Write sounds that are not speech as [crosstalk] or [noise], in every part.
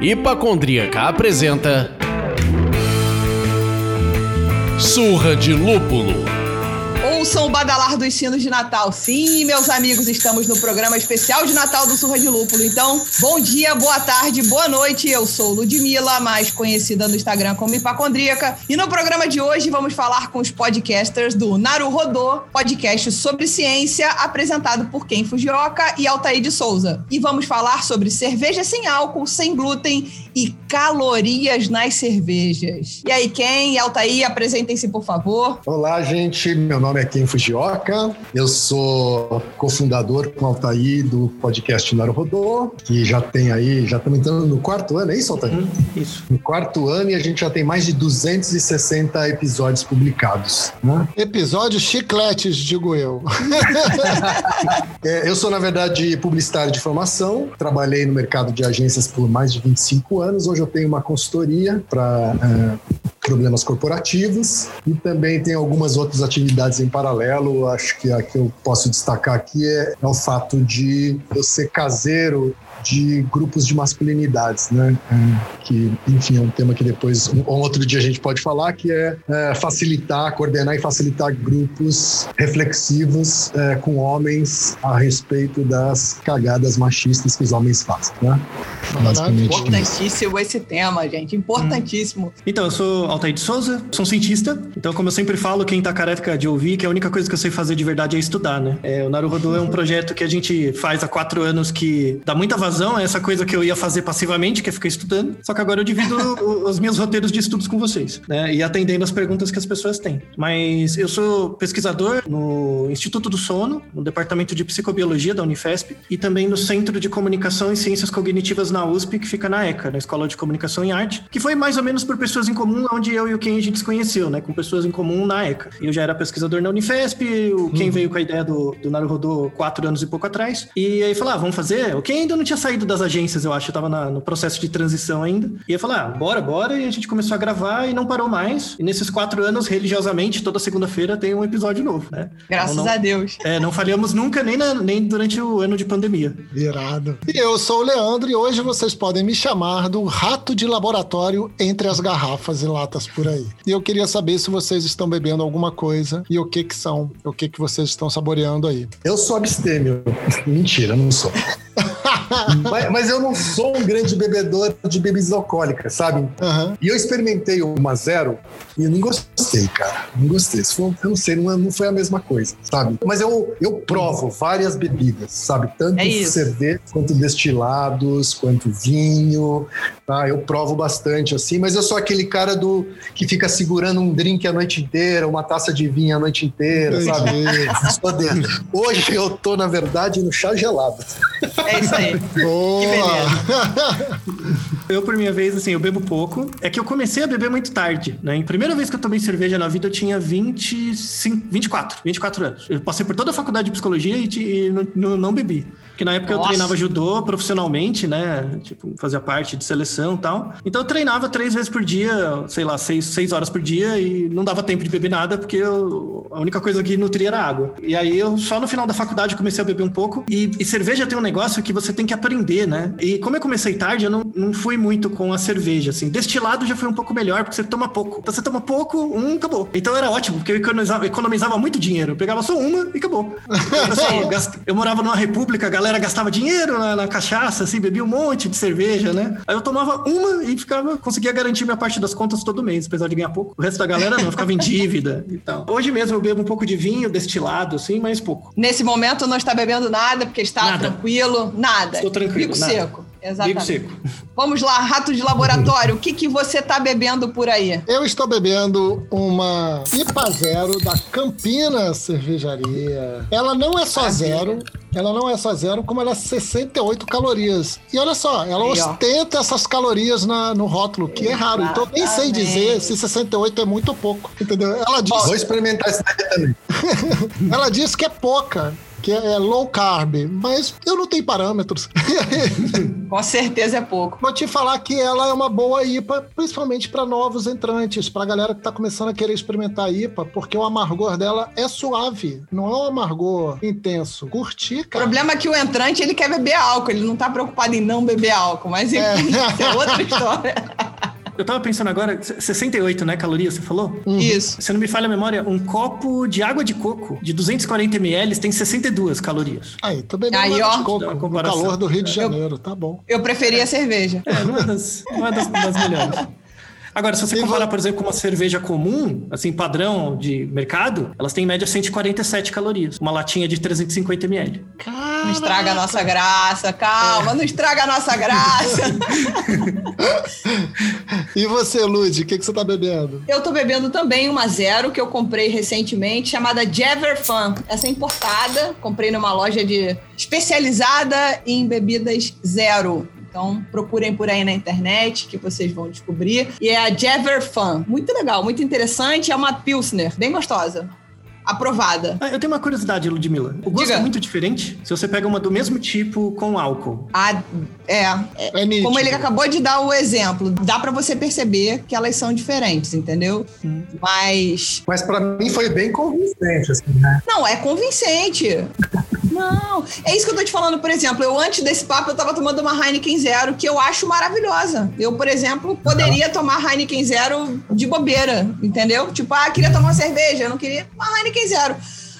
Hipacondríaca apresenta Surra de Lúpulo. Ouçam o badalar dos sinos de Natal. Sim, meus amigos, estamos no programa especial de Natal do Surra de Lúpulo. Então, bom dia, boa tarde, boa noite. Eu sou Ludmilla, mais conhecida no Instagram como Hipacondríaca. E no programa de hoje vamos falar com os podcasters do Naru Rodô, podcast sobre ciência, apresentado por Ken Fujioka e Altair de Souza. E vamos falar sobre cerveja sem álcool, sem glúten e calorias nas cervejas. E aí, Ken e Altair, apresentem-se, por favor. Olá, gente. Meu nome é Ken Fujioka. Eu sou cofundador com o Altair do podcast Naruhodô, que já tem aí, já estamos entrando no quarto ano, é isso, Altair? Hum, isso. No quarto ano e a gente já tem mais de 260 episódios publicados. Né? Episódios chicletes, digo eu. [laughs] é, eu sou, na verdade, publicitário de formação. Trabalhei no mercado de agências por mais de 25 anos. Hoje eu tenho uma consultoria para é, problemas corporativos e também tem algumas outras atividades em paralelo. Acho que a que eu posso destacar aqui é, é o fato de eu ser caseiro de grupos de masculinidades, né? É, que, enfim, é um tema que depois, um outro dia a gente pode falar, que é, é facilitar, coordenar e facilitar grupos reflexivos é, com homens a respeito das cagadas machistas que os homens fazem, né? Importantíssimo esse tema, gente, importantíssimo. Hum. Então, eu sou Altair de Souza, sou um cientista, então como eu sempre falo, quem tá careca de ouvir, que a única coisa que eu sei fazer de verdade é estudar, né? É, o Naruhodo é um projeto que a gente faz há quatro anos que dá muita vazão, é essa coisa que eu ia fazer passivamente, que é ficar estudando, só que agora eu divido [laughs] os meus roteiros de estudos com vocês, né? E atendendo as perguntas que as pessoas têm. Mas eu sou pesquisador no Instituto do Sono, no Departamento de Psicobiologia da Unifesp, e também no Centro de Comunicação e Ciências Cognitivas na USP, que fica na ECA, na Escola de Comunicação e Arte, que foi mais ou menos por pessoas em comum, onde eu e o Ken a gente se conheceu, né? Com pessoas em comum na ECA. Eu já era pesquisador na Unifesp, o Ken uhum. veio com a ideia do, do Naruhodô quatro anos e pouco atrás, e aí falou, ah, vamos fazer? O Ken ainda não tinha saído das agências, eu acho, eu tava na, no processo de transição ainda, e eu falei, ah, bora, bora, e a gente começou a gravar e não parou mais, e nesses quatro anos, religiosamente, toda segunda-feira tem um episódio novo, né? Graças então, não, a Deus. É, não falhamos nunca, nem, na, nem durante o ano de pandemia. Irado. E eu sou o Leandro, e hoje vocês podem me chamar do rato de laboratório entre as garrafas e latas por aí. E eu queria saber se vocês estão bebendo alguma coisa e o que que são, o que que vocês estão saboreando aí. Eu sou abstêmio. [laughs] Mentira, não sou. [laughs] [laughs] mas, mas, eu não sou um grande bebedor de bebidas alcoólicas, sabe? Uhum. E eu experimentei uma zero e eu não gostei, cara. Não gostei. Foi, eu não sei, não, não, foi a mesma coisa, sabe? Mas eu, eu provo várias bebidas, sabe? Tanto é cerveja quanto destilados, quanto vinho, tá? Eu provo bastante, assim, mas eu sou aquele cara do que fica segurando um drink a noite inteira, uma taça de vinho a noite inteira, sabe? Hoje eu tô, na verdade, no chá gelado. É isso aí. Boa. Que beleza. Eu, por minha vez, assim, eu bebo pouco. É que eu comecei a beber muito tarde, né? Em primeira vez que eu tomei cerveja na vida, eu tinha 25, 24, 24 anos. Eu passei por toda a faculdade de psicologia e, e não, não bebi. Porque na época Nossa. eu treinava judô profissionalmente, né? Tipo, fazia parte de seleção e tal. Então eu treinava três vezes por dia, sei lá, seis, seis horas por dia e não dava tempo de beber nada porque eu, a única coisa que nutria era água. E aí eu só no final da faculdade comecei a beber um pouco. E, e cerveja tem um negócio que você tem que aprender, né? E como eu comecei tarde, eu não, não fui muito com a cerveja, assim. Destilado já foi um pouco melhor porque você toma pouco. Então você toma pouco, um, acabou. Então era ótimo, porque eu economizava, economizava muito dinheiro. Eu pegava só uma e acabou. [laughs] Eu, eu morava numa república, a galera galera gastava dinheiro na, na, cachaça, assim, bebia um monte de cerveja, né? Aí eu tomava uma e ficava, conseguia garantir minha parte das contas todo mês, apesar de ganhar pouco. O resto da galera não, ficava em dívida e tal. Hoje mesmo eu bebo um pouco de vinho destilado, assim, mas pouco. Nesse momento não está bebendo nada, porque está nada. tranquilo, nada. Estou tranquilo. Bico nada. seco. Exatamente. seco. Vamos lá, rato de laboratório, o que, que você está bebendo por aí? Eu estou bebendo uma IPA Zero da Campina Cervejaria. Ela não é só ah, zero, ela não é só zero, como ela é 68 calorias. E olha só, ela Aí, ostenta ó. essas calorias na, no rótulo, que Exatamente. é raro. Então nem sei dizer se 68 é muito ou pouco, entendeu? Ela diz... Vou experimentar isso daí também. [laughs] ela diz que é pouca. Que é low carb, mas eu não tenho parâmetros. [laughs] Com certeza é pouco. Vou te falar que ela é uma boa IPA, principalmente para novos entrantes, para galera que tá começando a querer experimentar a IPA, porque o amargor dela é suave, não é um amargor intenso. Curti, O cara. problema é que o entrante ele quer beber álcool, ele não tá preocupado em não beber álcool, mas enfim, isso é outra [laughs] história. Eu tava pensando agora, 68, né, calorias, você falou? Isso. Se não me falha a memória, um copo de água de coco de 240 ml tem 62 calorias. Aí, tô bebendo Aí, ó. de coco, uma calor do Rio de Janeiro, tá bom. Eu preferia cerveja. É, não é das, não é das, das melhores. Agora, se você E comparar, vo- por exemplo, com uma cerveja comum, assim, padrão de mercado, elas têm em média 147 calorias. Uma latinha de 350 ml. Não estraga a nossa graça, calma, não estraga a nossa graça. [laughs] E você, Lud, o que, que você tá bebendo? Eu tô bebendo também uma zero que eu comprei recentemente, chamada Jever Fan. Essa é importada, comprei numa loja de especializada em bebidas zero. Então, procurem por aí na internet que vocês vão descobrir. E é a Jever Fan. Muito legal, muito interessante. É uma Pilsner, bem gostosa. Aprovada. Ah, eu tenho uma curiosidade, Ludmilla. O gosto Diga. é muito diferente se você pega uma do mesmo tipo com álcool. A, é, É. Como ele acabou de dar o exemplo, dá pra você perceber que elas são diferentes, entendeu? Mas Mas para mim foi bem convincente, assim, né? não é convincente. [laughs] Não, é isso que eu tô te falando, por exemplo, eu antes desse papo eu tava tomando uma Heineken Zero que eu acho maravilhosa. Eu, por exemplo, poderia tomar Heineken Zero de bobeira, entendeu? Tipo, ah, queria tomar uma cerveja, eu não queria uma Heineken Zero.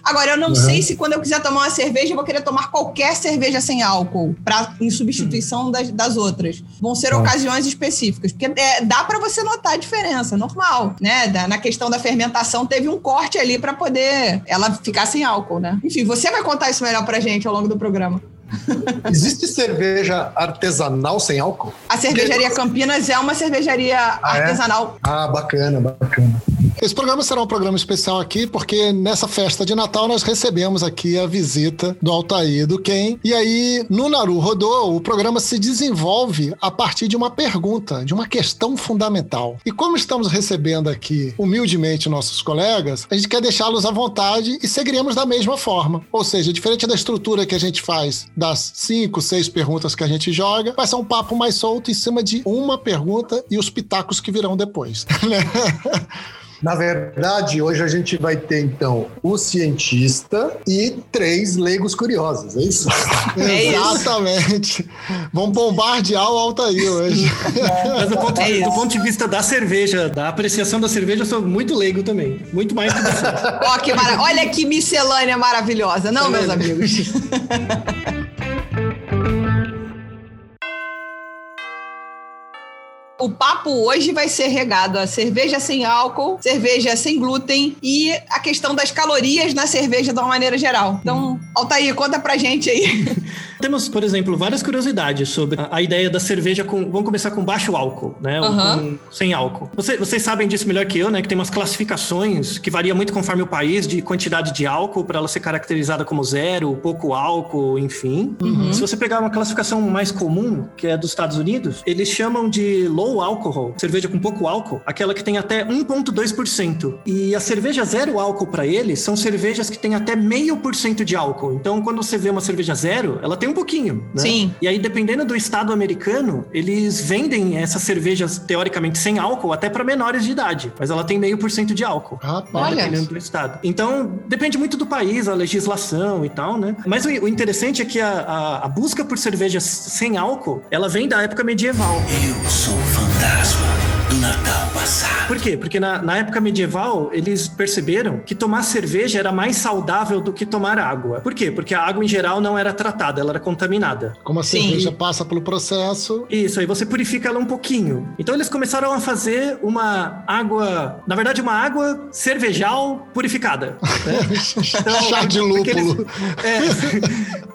Agora, eu não sei se quando eu quiser tomar uma cerveja, eu vou querer tomar qualquer cerveja sem álcool, pra, em substituição das, das outras. Vão ser ocasiões específicas. Porque é, dá pra você notar a diferença, normal, né? Da- na questão da fermentação, teve um corte ali pra poder ela ficar sem álcool, né? Enfim, você vai contar isso melhor pra gente ao longo do programa. [laughs] Existe cerveja artesanal sem álcool? A cervejaria Campinas é uma cervejaria Ah, é? artesanal. Ah, bacana, bacana. Esse programa será um programa especial aqui, porque nessa festa de Natal nós recebemos aqui a visita do Altair e do Ken. E aí, no Naru Rodô, o programa se desenvolve a partir de uma pergunta, de uma questão fundamental. E como estamos recebendo aqui humildemente nossos colegas, a gente quer deixá-los à vontade e seguiremos da mesma forma. Ou seja, diferente da estrutura que a gente faz das cinco, seis perguntas que a gente joga, vai ser um papo mais solto em cima de uma pergunta e os pitacos que virão depois. [laughs] né? Na verdade, hoje a gente vai ter, então, o cientista e três leigos curiosos, é isso? [laughs] É isso. Exatamente. Vamos bombardear o Altair hoje. Mas do ponto, É do isso. ponto de vista da cerveja, da apreciação da cerveja, eu sou muito leigo também. Muito mais que você. Ó, que mara... Olha que miscelânea maravilhosa, não, meus amigos? [laughs] O papo hoje vai ser regado a cerveja sem álcool, cerveja sem glúten e a questão das calorias na cerveja de uma maneira geral. Então, Altair, conta pra gente aí. [laughs] Temos, por exemplo, várias curiosidades sobre a, a ideia da cerveja com. Vamos começar com baixo álcool, né? Com- sem álcool. Você- vocês sabem disso melhor que eu, né? Que tem umas classificações que varia muito conforme o país de quantidade de álcool para ela ser caracterizada como zero, pouco álcool, enfim. Se você pegar uma classificação mais comum, que é dos Estados Unidos, eles chamam de low alcohol, cerveja com pouco álcool, aquela que tem até 1,2%. E a cerveja zero álcool para eles são cervejas que têm até meio por cento de álcool. Então, quando você vê uma cerveja zero, ela tem um pouquinho, né? Sim. E aí, dependendo do estado americano, eles vendem essas cervejas teoricamente sem álcool até para menores de idade, mas ela tem meio por cento de álcool. Rapaz. né, Olha. Dependendo do estado. Então, depende muito do país, a legislação e tal, né? Mas o, o interessante é que a, a- a busca por cervejas sem álcool, ela vem da época medieval. Eu sou o fantasma do Natal. Por quê? Porque na, na época medieval, eles perceberam que tomar cerveja era mais saudável do que tomar água. Por quê? Porque a água, em geral, não era tratada, ela era contaminada. Como a Sim. cerveja passa pelo processo. Isso, aí você purifica ela um pouquinho. Então eles começaram a fazer uma água, na verdade, uma água cervejal purificada. né? [laughs] Então, Chá de porque eles- lúpulo. é,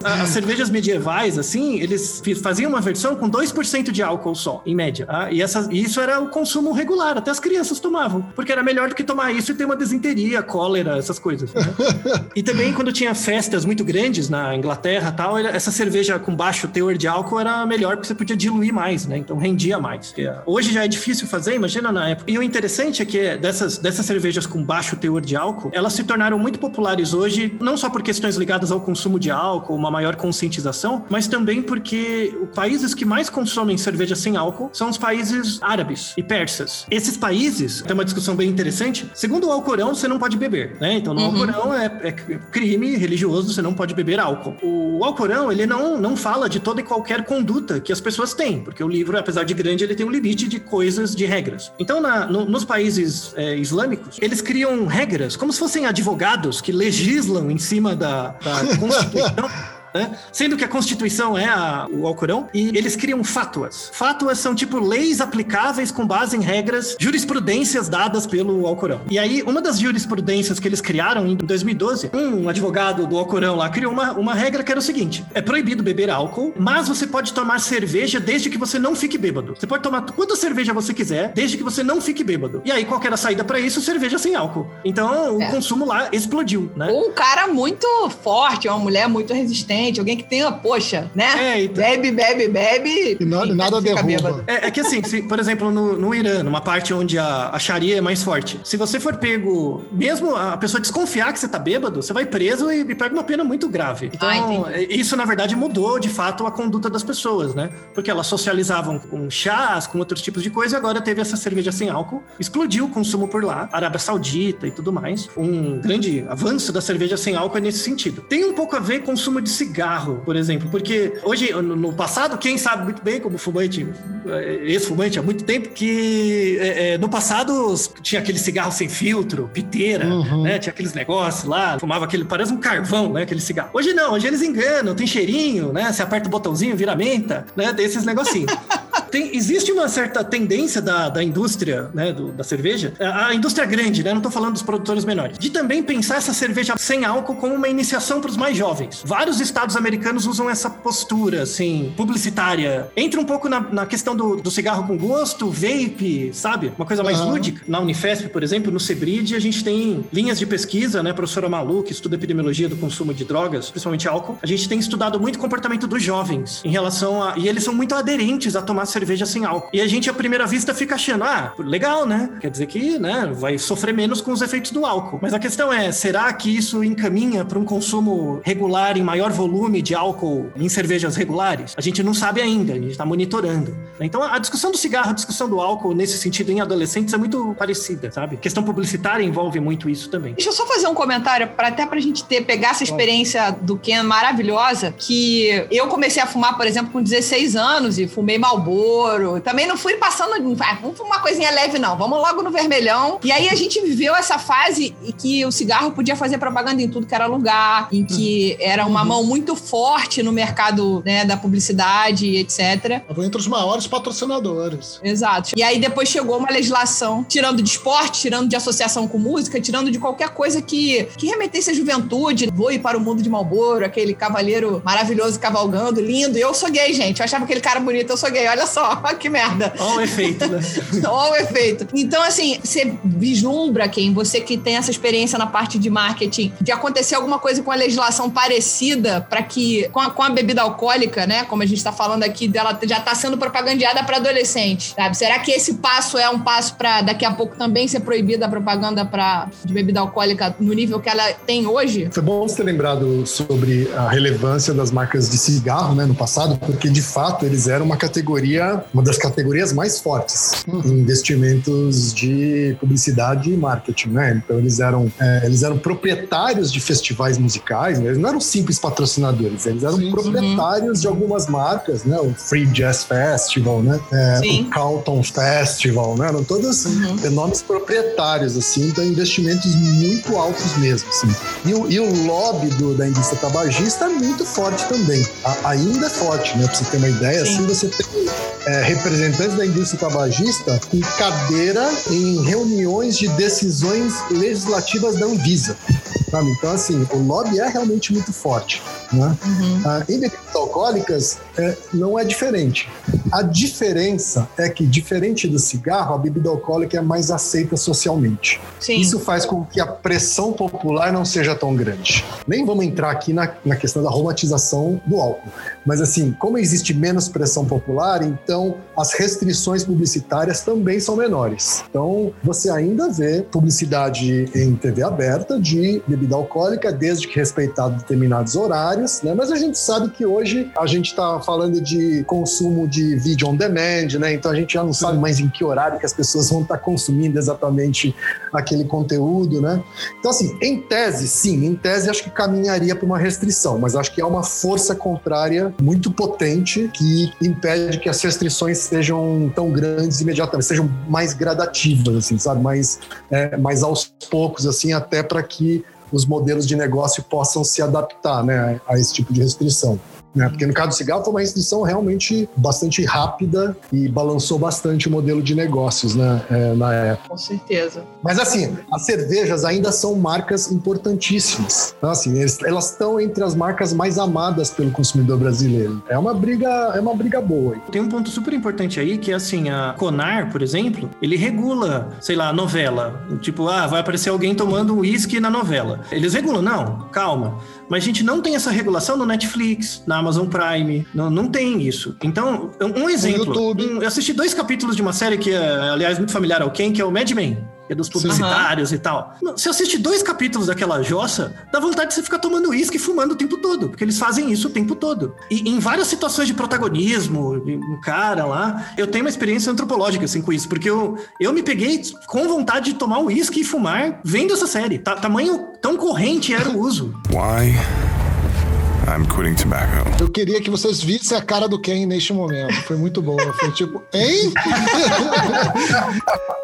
[laughs] As cervejas medievais, assim, eles faziam uma versão com 2% de álcool só, em média. tá? E essas- e isso era o consumo regular, até as crianças tomavam. Porque era melhor do que tomar isso e ter uma desinteria, cólera, essas coisas. né? [laughs] e também, quando tinha festas muito grandes na Inglaterra tal, essa cerveja com baixo teor de álcool era melhor porque você podia diluir mais, né? Então rendia mais. Porque hoje já é difícil fazer, imagina na época. E o interessante é que dessas, dessas cervejas com baixo teor de álcool, elas se tornaram muito populares hoje, não só por questões ligadas ao consumo de álcool, uma maior conscientização, mas também porque os países que mais consomem cerveja sem álcool são os países árabes e persas. Esses países, tem uma discussão bem interessante, segundo o Alcorão, você não pode beber, né? Então no Alcorão é, é crime religioso, você não pode beber álcool. O Alcorão, ele não, não fala de toda e qualquer conduta que as pessoas têm, porque o livro, apesar de grande, ele tem um limite de coisas, de regras. Então, na- no- nos países é, islâmicos, eles criam regras, como se fossem advogados que legislam em cima da, da Constituição. [laughs] né? Sendo que a Constituição é a- o Alcorão, e eles criam fátuas. Fátuas são tipo leis aplicáveis com base em regras, jurisprudências dadas pelo Alcorão. E aí, uma das jurisprudências que eles criaram em 2012, um advogado do Alcorão lá criou uma, uma regra que era o seguinte: é proibido beber álcool, mas você pode tomar cerveja desde que você não fique bêbado. Você pode tomar quanta cerveja você quiser, desde que você não fique bêbado. E aí, qual era a saída pra isso? Cerveja sem álcool. Então, o É. consumo lá explodiu, né? Um cara muito forte, uma mulher muito resistente, alguém que tenha, poxa, né? É, então- Bebe, bebe, bebe. E na- nada fica derruba. bêbado. É, é que assim, se, por exemplo, no, no Irã, numa parte onde a, a Sharia é mais forte, se você for pego, mesmo a pessoa desconfiar que você tá bêbado, você vai preso e, e pega uma pena muito grave. Então, Ah, isso na verdade mudou de fato a conduta das pessoas, né? Porque elas socializavam com chás, com outros tipos de coisa, e agora teve essa cerveja sem álcool, explodiu o consumo por lá, Arábia Saudita e tudo mais. Um grande avanço da cerveja sem álcool é nesse sentido. Tem um pouco a ver com o consumo de cigarro, por exemplo, porque hoje, no passado, quem sabe muito bem, como fumante, eh, ex-fumante há muito tempo, que eh, eh, no passado tinha aquele cigarro sem filtro, piteira, Uhum. né? Tinha aqueles negócios lá, fumava aquele, parece um carvão, né? Aquele cigarro. Hoje não, hoje eles enganam, tem cheirinho, né? Você aperta o botãozinho, vira menta, né? Tem esses negocinhos. [laughs] Tem- existe uma certa tendência da, da indústria, né, do- da cerveja, a, indústria grande, né, não tô falando dos produtores menores, de também pensar essa cerveja sem álcool como uma iniciação para os mais jovens. Vários estados americanos usam essa postura, assim, publicitária. Entra um pouco na, na questão do, do cigarro com gosto, vape, sabe? Uma coisa mais Aham. lúdica. Na Unifesp, por exemplo, no Cebrid, a gente tem linhas de pesquisa, né, professora Malu, que estuda epidemiologia do consumo de drogas, principalmente álcool. A gente tem estudado muito o comportamento dos jovens em relação a... E eles são muito aderentes a tomar cerveja sem álcool. E a gente, à primeira vista, fica achando, ah, legal, né? Quer dizer que, né, vai sofrer menos com os efeitos do álcool. Mas a questão é, será que isso encaminha para um consumo regular em maior volume de álcool em cervejas regulares? A gente não sabe ainda, a gente está monitorando. Então, a discussão do cigarro, a discussão do álcool, nesse sentido, em adolescentes, é muito parecida, sabe? A questão publicitária envolve muito isso também. Deixa eu só fazer um comentário, para até pra gente ter, pegar essa experiência do Ken maravilhosa, que eu comecei a fumar, por exemplo, com 16 anos e fumei Malboro. Também não fui passando, ah, vamos uma coisinha leve não, vamos logo no vermelhão. E aí a gente viveu essa fase em que o cigarro podia fazer propaganda em tudo que era lugar, em que era uma mão muito forte no mercado né, da publicidade, etc. Foi entre os maiores patrocinadores. Exato. E aí depois chegou uma legislação tirando de esporte, tirando de associação com música, tirando de qualquer coisa que, que remetesse à juventude. Vou ir para o mundo de Malboro, aquele cavaleiro maravilhoso cavalgando, lindo. E eu sou gay, gente. Eu achava aquele cara bonito, eu sou gay. Olha só, [laughs] que merda. Olha o efeito, né? [laughs] Olha o efeito. Então, assim, você vislumbra quem? Você que tem essa experiência na parte de marketing, de acontecer alguma coisa com a legislação parecida para que, com a, com a bebida alcoólica, né? Como a gente está falando aqui, dela já está sendo propagandeada para adolescentes, sabe? Será que esse passo é um passo para daqui a pouco também ser proibida a propaganda pra, de bebida alcoólica no nível que ela tem hoje? Foi bom você ter lembrado sobre a relevância das marcas de cigarro né, no passado, porque de fato eles eram uma categoria, uma das categorias mais fortes em investimentos de publicidade e marketing, né? Então eles eram, é, eles eram proprietários de festivais musicais, né? eles não eram simples patrocinadores, eles eram Sim, sim. proprietários de algumas marcas, né? O Free Jazz Festival, né? É, Sim. o Carlton Festival, né? Eram todos nomes proprietários, assim, então investimentos muito altos mesmo, assim. E o, e o lobby do- da indústria tabagista é muito forte também. A- ainda é forte, né? Pra você ter uma ideia, Sim. assim, você tem é, representantes da indústria tabagista com cadeira em reuniões de decisões legislativas da Anvisa. Sabe? Então, assim, o lobby é realmente muito forte. Né? Ah, em bebidas alcoólicas, é, não é diferente. A diferença é que, diferente do cigarro, a bebida alcoólica é mais aceita socialmente. Sim. Isso faz com que a pressão popular não seja tão grande. Nem vamos entrar aqui na, na questão da romantização do álcool. Mas, assim, como existe menos pressão popular, então as restrições publicitárias também são menores. Então, você ainda vê publicidade em TV aberta de bebida alcoólica, desde que respeitado determinados horários, né? Mas a gente sabe que hoje a gente está falando de consumo de vídeo on demand, né? Então a gente já não sabe mais em que horário que as pessoas vão estar consumindo exatamente aquele conteúdo, né? Então, assim, em tese, sim, em tese acho que caminharia para uma restrição, mas acho que há uma força contrária muito potente que impede que as restrições sejam tão grandes imediatamente, sejam mais gradativas, assim, sabe? Mais, é, mais aos poucos, assim, até para que os modelos de negócio possam se adaptar né, a esse tipo de restrição. Né? Porque no caso do cigarro foi uma restrição realmente bastante rápida e balançou bastante o modelo de negócios né, é, na época. Com certeza. Mas assim, as cervejas ainda são marcas importantíssimas. Então, assim, eles- elas estão entre as marcas mais amadas pelo consumidor brasileiro. É uma briga, é uma briga boa. Tem um ponto super importante aí, que é assim, a Conar, por exemplo, ele regula, sei lá, a novela. Tipo, ah, vai aparecer alguém tomando um uísque na novela. Eles regulam, não, calma. Mas a gente não tem essa regulação no Netflix, na Amazon Prime, não, não tem isso. Então, um exemplo. YouTube. um- eu assisti dois capítulos de uma série que é, aliás, muito familiar ao Ken, que é o Mad Men. que É dos publicitários e tal. Você assiste dois capítulos daquela jossa, dá vontade de você ficar tomando uísque e fumando o tempo todo, porque eles fazem isso o tempo todo. E em várias situações de protagonismo, de um cara lá, eu tenho uma experiência antropológica assim com isso, porque eu, eu me peguei com vontade de tomar uísque e fumar vendo essa série. Ta- tamanho tão corrente era o uso. Why? I'm quitting tobacco. Eu queria que vocês vissem a cara do Ken neste momento. Foi muito boa. Foi tipo, hein? [laughs]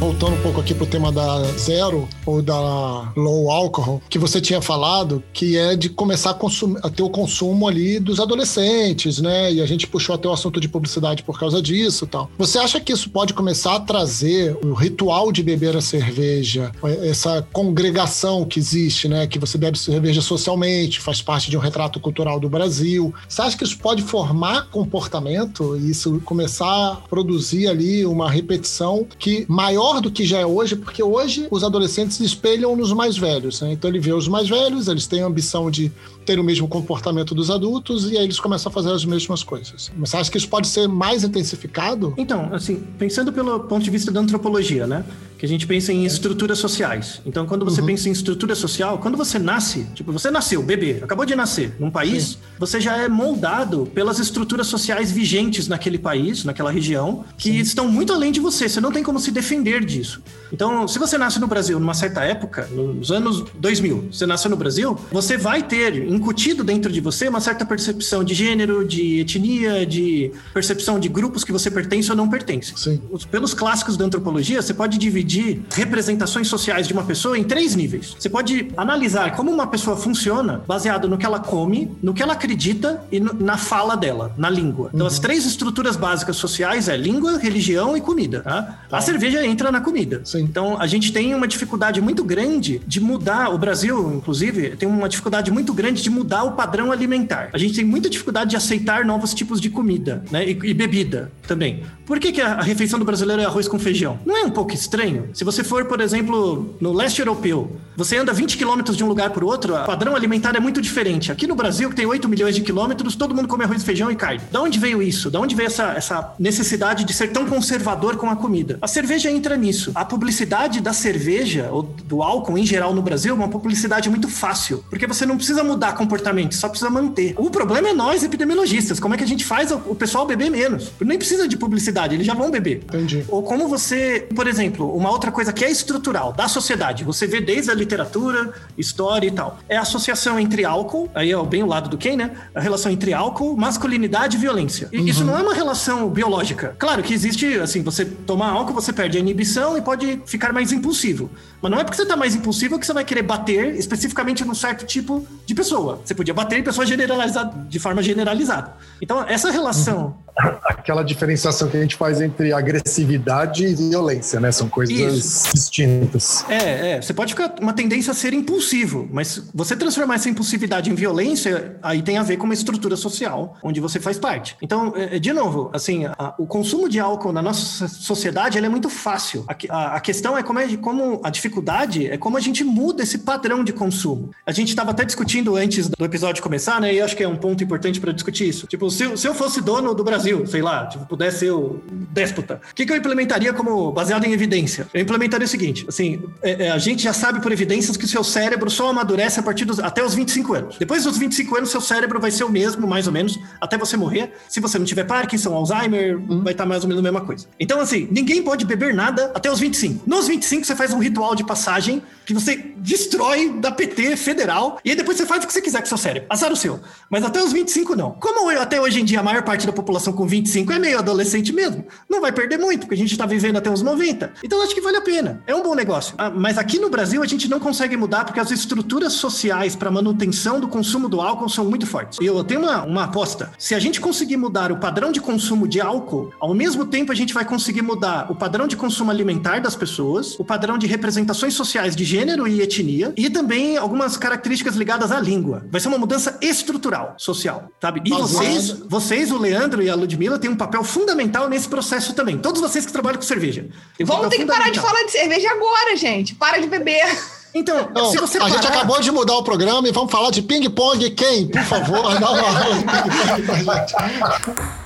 Voltando um pouco aqui pro tema da zero ou da low alcohol, que você tinha falado, que é de começar a, consum- a ter o consumo ali dos adolescentes, né? E a gente puxou até o assunto de publicidade por causa disso tal. Você acha que isso pode começar a trazer o ritual de beber a cerveja, essa congregação que existe, né? Que você bebe cerveja socialmente, faz parte de um retrato cultural do Brasil. Você acha que isso pode formar comportamento e isso começar a produzir ali uma repetição que maior do que já é hoje, porque hoje os adolescentes se espelham nos mais velhos, né? Então ele vê os mais velhos, eles têm a ambição de ter o mesmo comportamento dos adultos e aí eles começam a fazer as mesmas coisas. Mas você acha que isso pode ser mais intensificado? Então, assim, pensando pelo ponto de vista da antropologia, né? Que a gente pensa em estruturas sociais. Então, quando você pensa em estrutura social, quando você nasce, tipo, você nasceu, bebê, acabou de nascer num país, você já é moldado pelas estruturas sociais vigentes naquele país, naquela região, que estão muito além de você. Você não tem como se defender disso. Então, se você nasce no Brasil numa certa época, nos anos 2000, você nasceu no Brasil, você vai ter incutido dentro de você uma certa percepção de gênero, de etnia, de percepção de grupos que você pertence ou não pertence. Sim. Os- Pelos clássicos da antropologia, você pode dividir representações sociais de uma pessoa em três níveis. Você pode analisar como uma pessoa funciona baseado no que ela come, no que ela acredita e no- na fala dela, na língua. Então, as três estruturas básicas sociais é língua, religião e comida. tá? A cerveja entra na comida. Sim. Então, a gente tem uma dificuldade muito grande de mudar. O Brasil, inclusive, tem uma dificuldade muito grande de mudar o padrão alimentar. A gente tem muita dificuldade de aceitar novos tipos de comida, né? E, e bebida também. Por que, que a, a refeição do brasileiro é arroz com feijão? Não é um pouco estranho? Se você for, por exemplo, no leste europeu, você anda 20 quilômetros de um lugar para o outro, o padrão alimentar é muito diferente. Aqui no Brasil, que tem 8 milhões de quilômetros, todo mundo come arroz, feijão e carne. Da onde veio isso? Da onde veio essa, essa necessidade de ser tão conservador com a comida? A cerveja entra nisso. A publicidade da cerveja, ou do álcool em geral no Brasil, é uma publicidade muito fácil. Porque você não precisa mudar comportamento, só precisa manter. O problema é nós, epidemiologistas. Como é que a gente faz o o pessoal beber menos? Nem precisa de publicidade, eles já vão beber. Entendi. Ou como você, por exemplo, uma outra coisa que é estrutural da sociedade, você vê desde a literatura, história e tal, é a associação entre álcool, aí é bem o lado do quem, né? A relação entre álcool, masculinidade e violência. E isso não é uma relação biológica. Claro que existe, assim, você tomar álcool, você perde a inibição e pode ficar mais impulsivo. Mas não é porque você tá mais impulsivo que você vai querer bater especificamente num certo tipo de pessoa. Você podia bater em pessoa generalizada, de forma generalizada. Então, essa relação aquela diferenciação que a gente faz entre agressividade e violência, né? São coisas Isso. distintas. É, é. Você pode ficar uma tendência a ser impulsivo, mas você transformar essa impulsividade em violência, aí tem a ver com uma estrutura social onde você faz parte. Então, é, é, de novo, assim, a- o consumo de álcool na nossa sociedade ele é muito fácil. A, a- a questão é como, é como a dificuldade é como a gente muda esse padrão de consumo. A gente estava até discutindo antes do episódio começar, né? E eu acho que é um ponto importante para discutir isso. Tipo, se, se eu fosse dono do Brasil, sei lá, tipo, pudesse ser o déspota, o que, que eu implementaria como baseado em evidência? Eu implementaria o seguinte: assim, é- é, a gente já sabe por evidências que o seu cérebro só amadurece a partir dos até os 25 anos. Depois dos 25 anos, seu cérebro vai ser o mesmo, mais ou menos, até você morrer. Se você não tiver Parkinson, Alzheimer, vai estar mais ou menos a mesma coisa. Então, assim, ninguém pode beber nada até os 25. Nos 25, você faz um ritual de passagem que você destrói da PT federal e aí depois você faz o que você quiser com seu cérebro. Azar o seu. Mas até os 25, não. Como eu- até hoje em dia a maior parte da população com 25 é meio adolescente mesmo, não vai perder muito, porque a gente tá vivendo até os 90. Então acho que vale a pena. É um bom negócio. Ah, mas aqui no Brasil a gente não consegue mudar porque as estruturas sociais para manutenção do consumo do álcool são muito fortes. E eu tenho uma, uma aposta. Se a gente conseguir mudar o padrão de consumo de álcool, ao mesmo tempo a gente vai conseguir mudar o padrão de consumo alimentar das pessoas, o padrão de representações sociais de gênero e etnia e também algumas características ligadas à língua. Vai ser uma mudança estrutural, social, sabe? E vocês, vocês, o Leandro e a Ludmilla, têm um papel fundamental nesse processo também. Todos vocês que trabalham com cerveja. Um Vamos ter que parar de falar de cerveja agora, gente. Para de beber. Então, Não, se você a gente parar- acabou de mudar o programa e vamos falar de ping-pong. Quem, por favor, dá uma aula de ping-pong pra gente.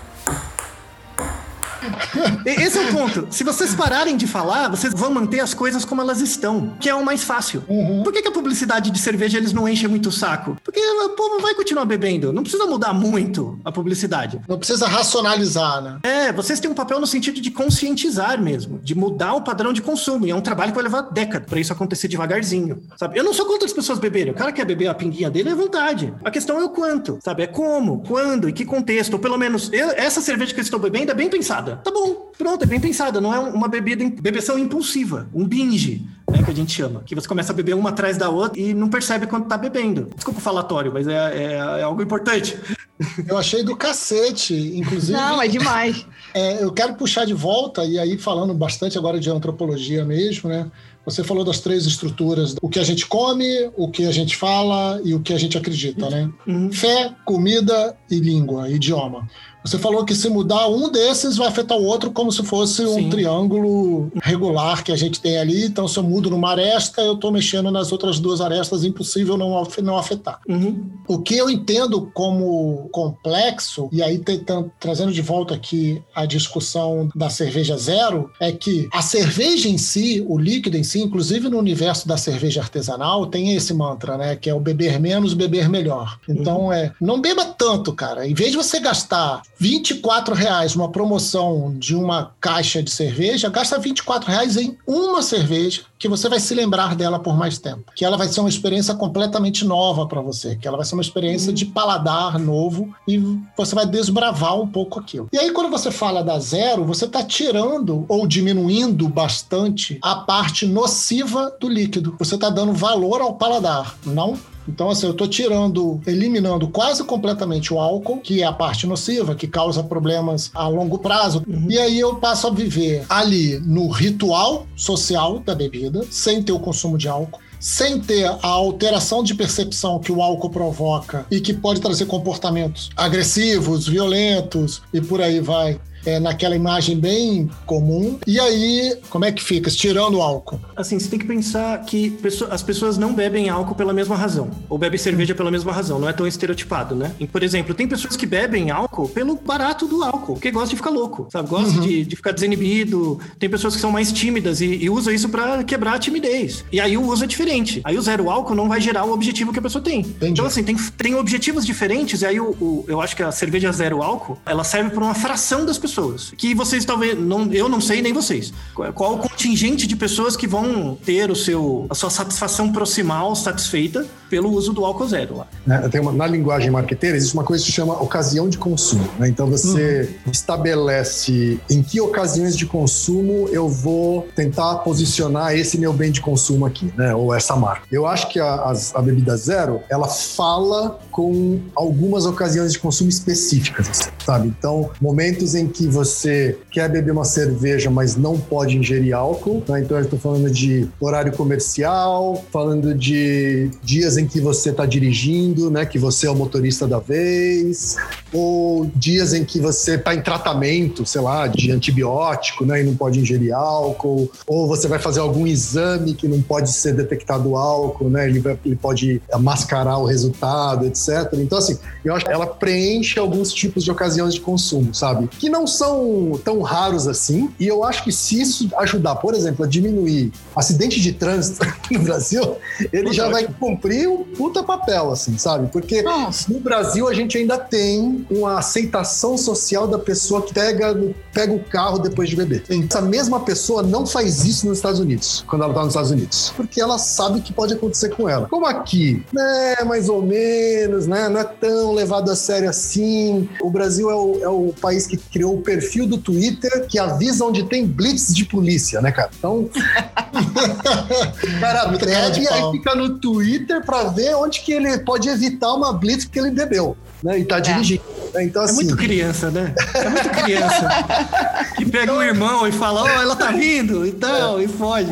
E- Esse é o ponto. Se vocês pararem de falar, vocês vão manter as coisas como elas estão, que é o mais fácil. Por que, que a publicidade de cerveja eles não enchem muito o saco? Porque o povo vai continuar bebendo. Não precisa mudar muito a publicidade. Não precisa racionalizar, né? É, vocês têm um papel no sentido de conscientizar mesmo, de mudar o padrão de consumo. E é um trabalho que vai levar décadas pra isso acontecer devagarzinho, sabe? Eu não sou contra as pessoas beberem. O cara quer beber a pinguinha dele é vontade. A questão é o quanto, sabe? É como, quando, em que contexto. Ou pelo menos, eu- essa cerveja que eu estou bebendo é bem pensada. Tá bom, pronto, é bem pensada. Não é um- uma bebida, bebeção impulsiva, um binge. Né, que a gente chama, que você começa a beber uma atrás da outra e não percebe quando tá bebendo. Desculpa o falatório, mas é, é- é algo importante. [laughs] Eu achei do cacete, inclusive. Não, é demais. [laughs] É, eu quero puxar de volta, e aí falando bastante agora de antropologia mesmo, né? Você falou das três estruturas: o que a gente come, o que a gente fala e o que a gente acredita, né? Uhum. Fé, comida e língua, idioma. Você falou que se mudar um desses vai afetar o outro como se fosse um Sim. triângulo regular que a gente tem ali. Então, se eu mudo numa aresta, eu estou mexendo nas outras duas arestas, impossível não, não afetar. Uhum. O que eu entendo como complexo, e aí tentando, trazendo de volta aqui a discussão da cerveja zero, é que a cerveja em si, o líquido em si, inclusive no universo da cerveja artesanal, tem esse mantra, né? Que é o beber menos, beber melhor. Então é, não beba tanto, cara. Em vez de você gastar 24 reais numa promoção de uma caixa de cerveja, gasta 24 reais em uma cerveja que você vai se lembrar dela por mais tempo. Que ela vai ser uma experiência completamente nova para você, que ela vai ser uma experiência de paladar novo e você vai desbravar um pouco aquilo. E aí quando você fala da zero, você está tirando ou diminuindo bastante a parte nociva do líquido. Você está dando valor ao paladar, não então, assim, eu estou tirando, eliminando quase completamente o álcool, que é a parte nociva, que causa problemas a longo prazo. E aí eu passo a viver ali no ritual social da bebida, sem ter o consumo de álcool. Sem ter a alteração de percepção que o álcool provoca e que pode trazer comportamentos agressivos, violentos e por aí vai. É, naquela imagem bem comum. E aí, como é que fica? Tirando o álcool. Assim, você tem que pensar que as pessoas não bebem álcool pela mesma razão. Ou bebem cerveja pela mesma razão. Não é tão estereotipado, né? E, por exemplo, tem pessoas que bebem álcool pelo barato do álcool, porque gostam de ficar louco, sabe? Gostam de, de ficar desinibido. Tem pessoas que são mais tímidas e, e usam isso pra quebrar a timidez. E aí o uso é diferente. Aí o zero álcool não vai gerar o objetivo que a pessoa tem. Então, assim, tem, tem objetivos diferentes. E aí o, o- eu acho que a cerveja zero álcool, ela serve para uma fração das pessoas pessoas. Que vocês talvez. Não, eu não sei nem vocês. Qual, o contingente de pessoas que vão ter o seu, a sua satisfação proximal satisfeita pelo uso do álcool zero lá. né? Uma- na linguagem marqueteira existe uma coisa que se chama ocasião de consumo. né? Então você estabelece em que ocasiões de consumo eu vou tentar posicionar esse meu bem de consumo aqui, né? Ou essa marca. Eu acho que a, as- a bebida zero ela fala com algumas ocasiões de consumo específicas, assim, sabe? Então momentos em que você quer beber uma cerveja, mas não pode ingerir álcool. né? Então eu estou falando de horário comercial, falando de dias em que você está dirigindo, né? Que você é o motorista da vez, ou dias em que você está em tratamento, sei lá, de antibiótico, né? E não pode ingerir álcool, ou você vai fazer algum exame que não pode ser detectado álcool, né? Ele, vai- ele pode mascarar o resultado, etc. Então, assim, eu acho que ela preenche alguns tipos de ocasiões de consumo, sabe? Que não são tão raros assim. E eu acho que se isso ajudar, por exemplo, a diminuir acidente de trânsito aqui [laughs] no Brasil, ele já vai cumprir um puta papel, assim, sabe? Porque Nossa. no Brasil a gente ainda tem uma aceitação social da pessoa que pega, pega o carro depois de beber. Essa mesma pessoa não faz isso nos Estados Unidos, quando ela tá nos Estados Unidos. Porque ela sabe o que pode acontecer com ela. Como aqui, né, mais ou menos, né? Não é tão levado a sério assim. O Brasil é o, é o país que criou o perfil do Twitter que avisa onde tem blitz de polícia, né, cara? Então, o [laughs] cara Muito bebe aí fica no Twitter pra ver onde que ele pode evitar uma blitz porque ele bebeu, né? E tá dirigindo. Né? Então, É assim, muito criança, né? É muito criança. que [laughs] pega o irmão e fala, ó, ela tá vindo e tal, e foge.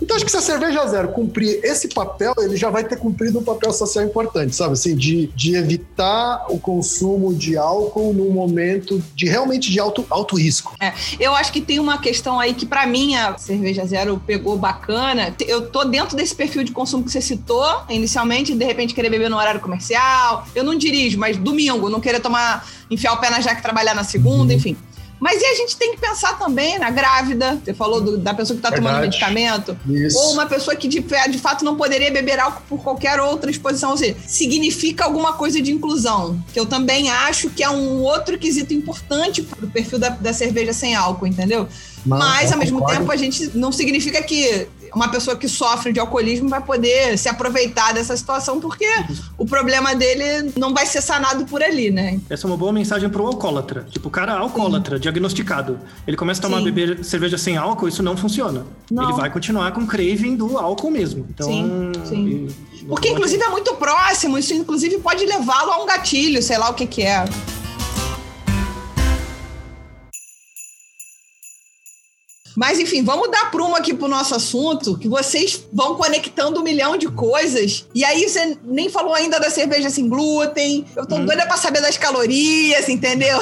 Então acho que se a cerveja zero cumprir esse papel, ele já vai ter cumprido um papel social importante, sabe? Assim, de, de evitar o consumo de álcool num momento de realmente de alto, alto risco. É, eu acho que tem uma questão aí que, pra mim, a cerveja zero pegou bacana. Eu tô dentro desse perfil de consumo que você citou inicialmente, de repente querer beber no horário comercial. Eu não dirijo, mas domingo, não querer tomar, enfiar o pé na jaca e trabalhar na segunda, enfim. Mas e a gente tem que pensar também na grávida. Você falou do- da pessoa que tá tomando medicamento. Isso. Ou uma pessoa que de, de fato não poderia beber álcool por qualquer outra exposição. Ou seja, significa alguma coisa de inclusão. Que eu também acho que é um outro quesito importante pro perfil da, da cerveja sem álcool, entendeu? Não, Mas, ao mesmo concordo. tempo, a gente não significa que uma pessoa que sofre de alcoolismo vai poder se aproveitar dessa situação, porque o problema dele não vai ser sanado por ali, né? Essa é uma boa mensagem pro alcoólatra. Tipo, o cara alcoólatra, diagnosticado. Ele começa a tomar Sim. beber cerveja sem álcool, isso não funciona. Não. Ele vai continuar com craving do álcool mesmo. Então, Sim, sim. Porque, inclusive, é muito próximo. Isso, inclusive, pode levá-lo a um gatilho, sei lá o que que é. Mas, enfim, vamos dar prumo aqui pro nosso assunto, que vocês vão conectando um milhão de coisas. E aí, você nem falou ainda da cerveja sem glúten. Eu tô doida pra saber das calorias, entendeu?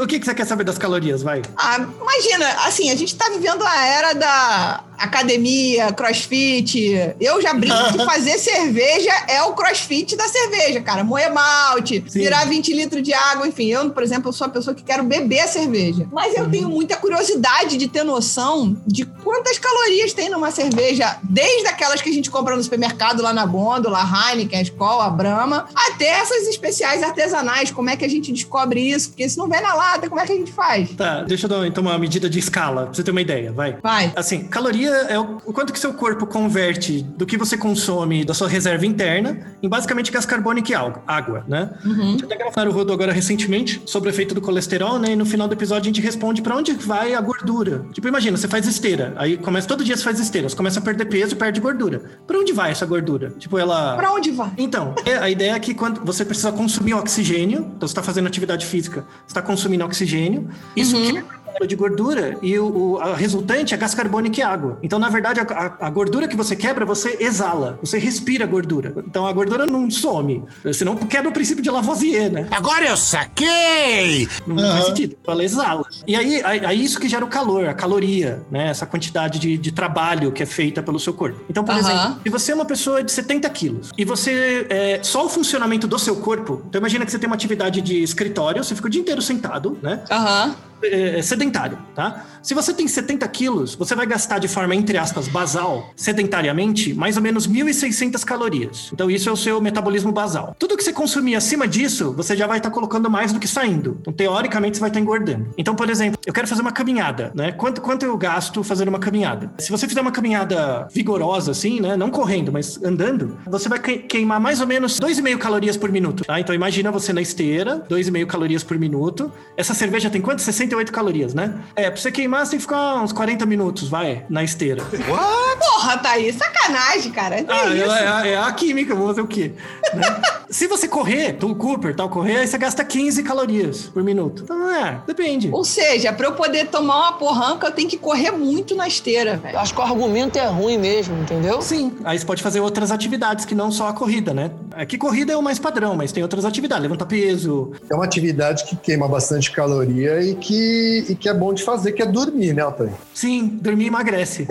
O que, que você quer saber das calorias? Vai. Ah, imagina, assim, a gente tá vivendo a era da academia, crossfit. Eu já brinco que [laughs] fazer cerveja é o crossfit da cerveja, cara. Moer malte, Sim. virar 20 litros de água, enfim. Eu, por exemplo, sou a pessoa que quero beber a cerveja. Mas eu tenho muita curiosidade de ter noção de quantas calorias tem numa cerveja, desde aquelas que a gente compra no supermercado, lá na gôndola, a Heineken, a Skol, a Brahma, até essas especiais artesanais. Como é que a gente descobre isso? Porque se não vem na lata, como é que a gente faz? Tá, deixa eu dar então uma medida de escala, pra você ter uma ideia, vai. Vai. Assim, caloria é o, o quanto que seu corpo converte do que você consome da sua reserva interna em basicamente gás carbônico e água, né? Uhum. Até gravaram o Rodo agora recentemente sobre o efeito do colesterol, né? E no final do episódio a gente responde pra onde vai a gordura. Tipo, imagina, você faz esteira, aí começa todo dia você faz esteira, você começa a perder peso, perde gordura. Pra onde vai essa gordura? Tipo, ela Pra onde vai? então, é- a ideia é que quando você precisa consumir oxigênio, então você está fazendo atividade física, você está consumindo oxigênio, isso quebra a molécula de gordura e o, o- a resultante é gás carbônico e água. Então, na verdade, a, a- gordura que você quebra, você exala, você respira a gordura. Então, a gordura não some, senão quebra o princípio de Lavoisier, né? Agora eu saquei! Não faz sentido. Ela exala. E aí, aí isso que gera o calor, a caloria, né? Essa quantidade de, de trabalho que é feita pelo seu corpo. Então, por Aham. exemplo, se você é uma pessoa de 70 quilos e você. É, só o funcionamento do seu corpo. Então, imagina que você tem uma atividade de escritório, você fica o dia inteiro sentado, né? Aham. É, sedentário, tá? Se você tem 70 quilos, você vai gastar de forma, entre aspas, basal, sedentariamente, mais ou menos 1.600 calorias. Então, isso é o seu metabolismo basal. Tudo que você consumir acima disso, você já vai estar colocando mais do que saindo. Então, teoricamente, você vai estar engordando. Então, por exemplo, eu quero fazer uma caminhada, né? Quanto, quanto eu gasto fazendo uma caminhada? Se você fizer uma caminhada vigorosa, assim, né? Não correndo, mas andando, você vai que- queimar mais ou menos 2,5 calorias por minuto, tá? Então, imagina você na esteira, 2,5 calorias por minuto. Essa cerveja tem quanto? 68 calorias, né? É, pra você queimar, você tem que ficar uns 40 minutos, vai, na esteira. Porra, Thaís, sacanagem, cara. É Ah, isso. é, é- é a química, vou fazer o quê? Né? [laughs] Se você correr, tu Cooper, tal, correr, aí você gasta 15 calorias por minuto. Então, é, depende. Ou seja, pra eu poder tomar uma porranca, eu tenho que correr muito na esteira, velho. Acho que o argumento é ruim mesmo, entendeu? Sim, aí você pode fazer outras atividades que não só a corrida, né? Aqui corrida é o mais padrão, mas tem outras atividades, levantar peso. É uma atividade que queima bastante caloria e que, e que é bom de fazer, que é dormir, né, Altair? Sim, dormir emagrece.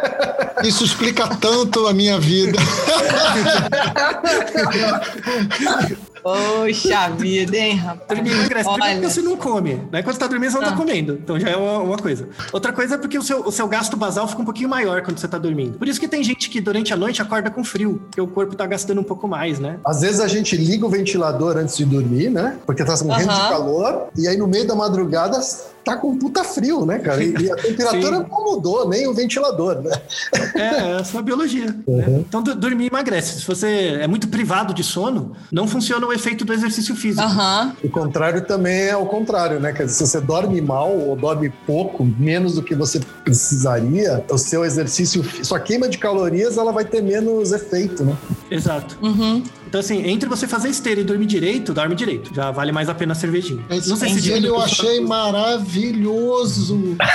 [laughs] Isso explica tanto a minha vida. [laughs] Poxa vida, hein, rapaz. Dormir emagrece. Primeiro Olha. porque você não come, né? Quando você tá dormindo, você não Ah. tá comendo. Então já é uma, uma coisa. Outra coisa é porque o seu, o seu gasto basal fica um pouquinho maior quando você tá dormindo. Por isso que tem gente que durante a noite acorda com frio, porque o corpo tá gastando um pouco mais, né? Às vezes a gente liga o ventilador antes de dormir, né? Porque tá morrendo de Aham. calor, e aí no meio da madrugada tá com puta frio, né, cara? E, e a temperatura Sim. não mudou, nem o ventilador, né? É, é a biologia. né? Então, du- dormir emagrece. Se você é muito privado de sono, não funciona o efeito do exercício físico. Aham. O contrário também é o contrário, né? Quer dizer, se você dorme mal ou dorme pouco, menos do que você precisaria, o seu exercício, sua queima de calorias, ela vai ter menos efeito, né? Exato. Uhum. Então, assim, entre você fazer esteira e dormir direito, dorme direito. Já vale mais a pena a cervejinha. Esse Não sei se eu achei maravilhoso. [laughs]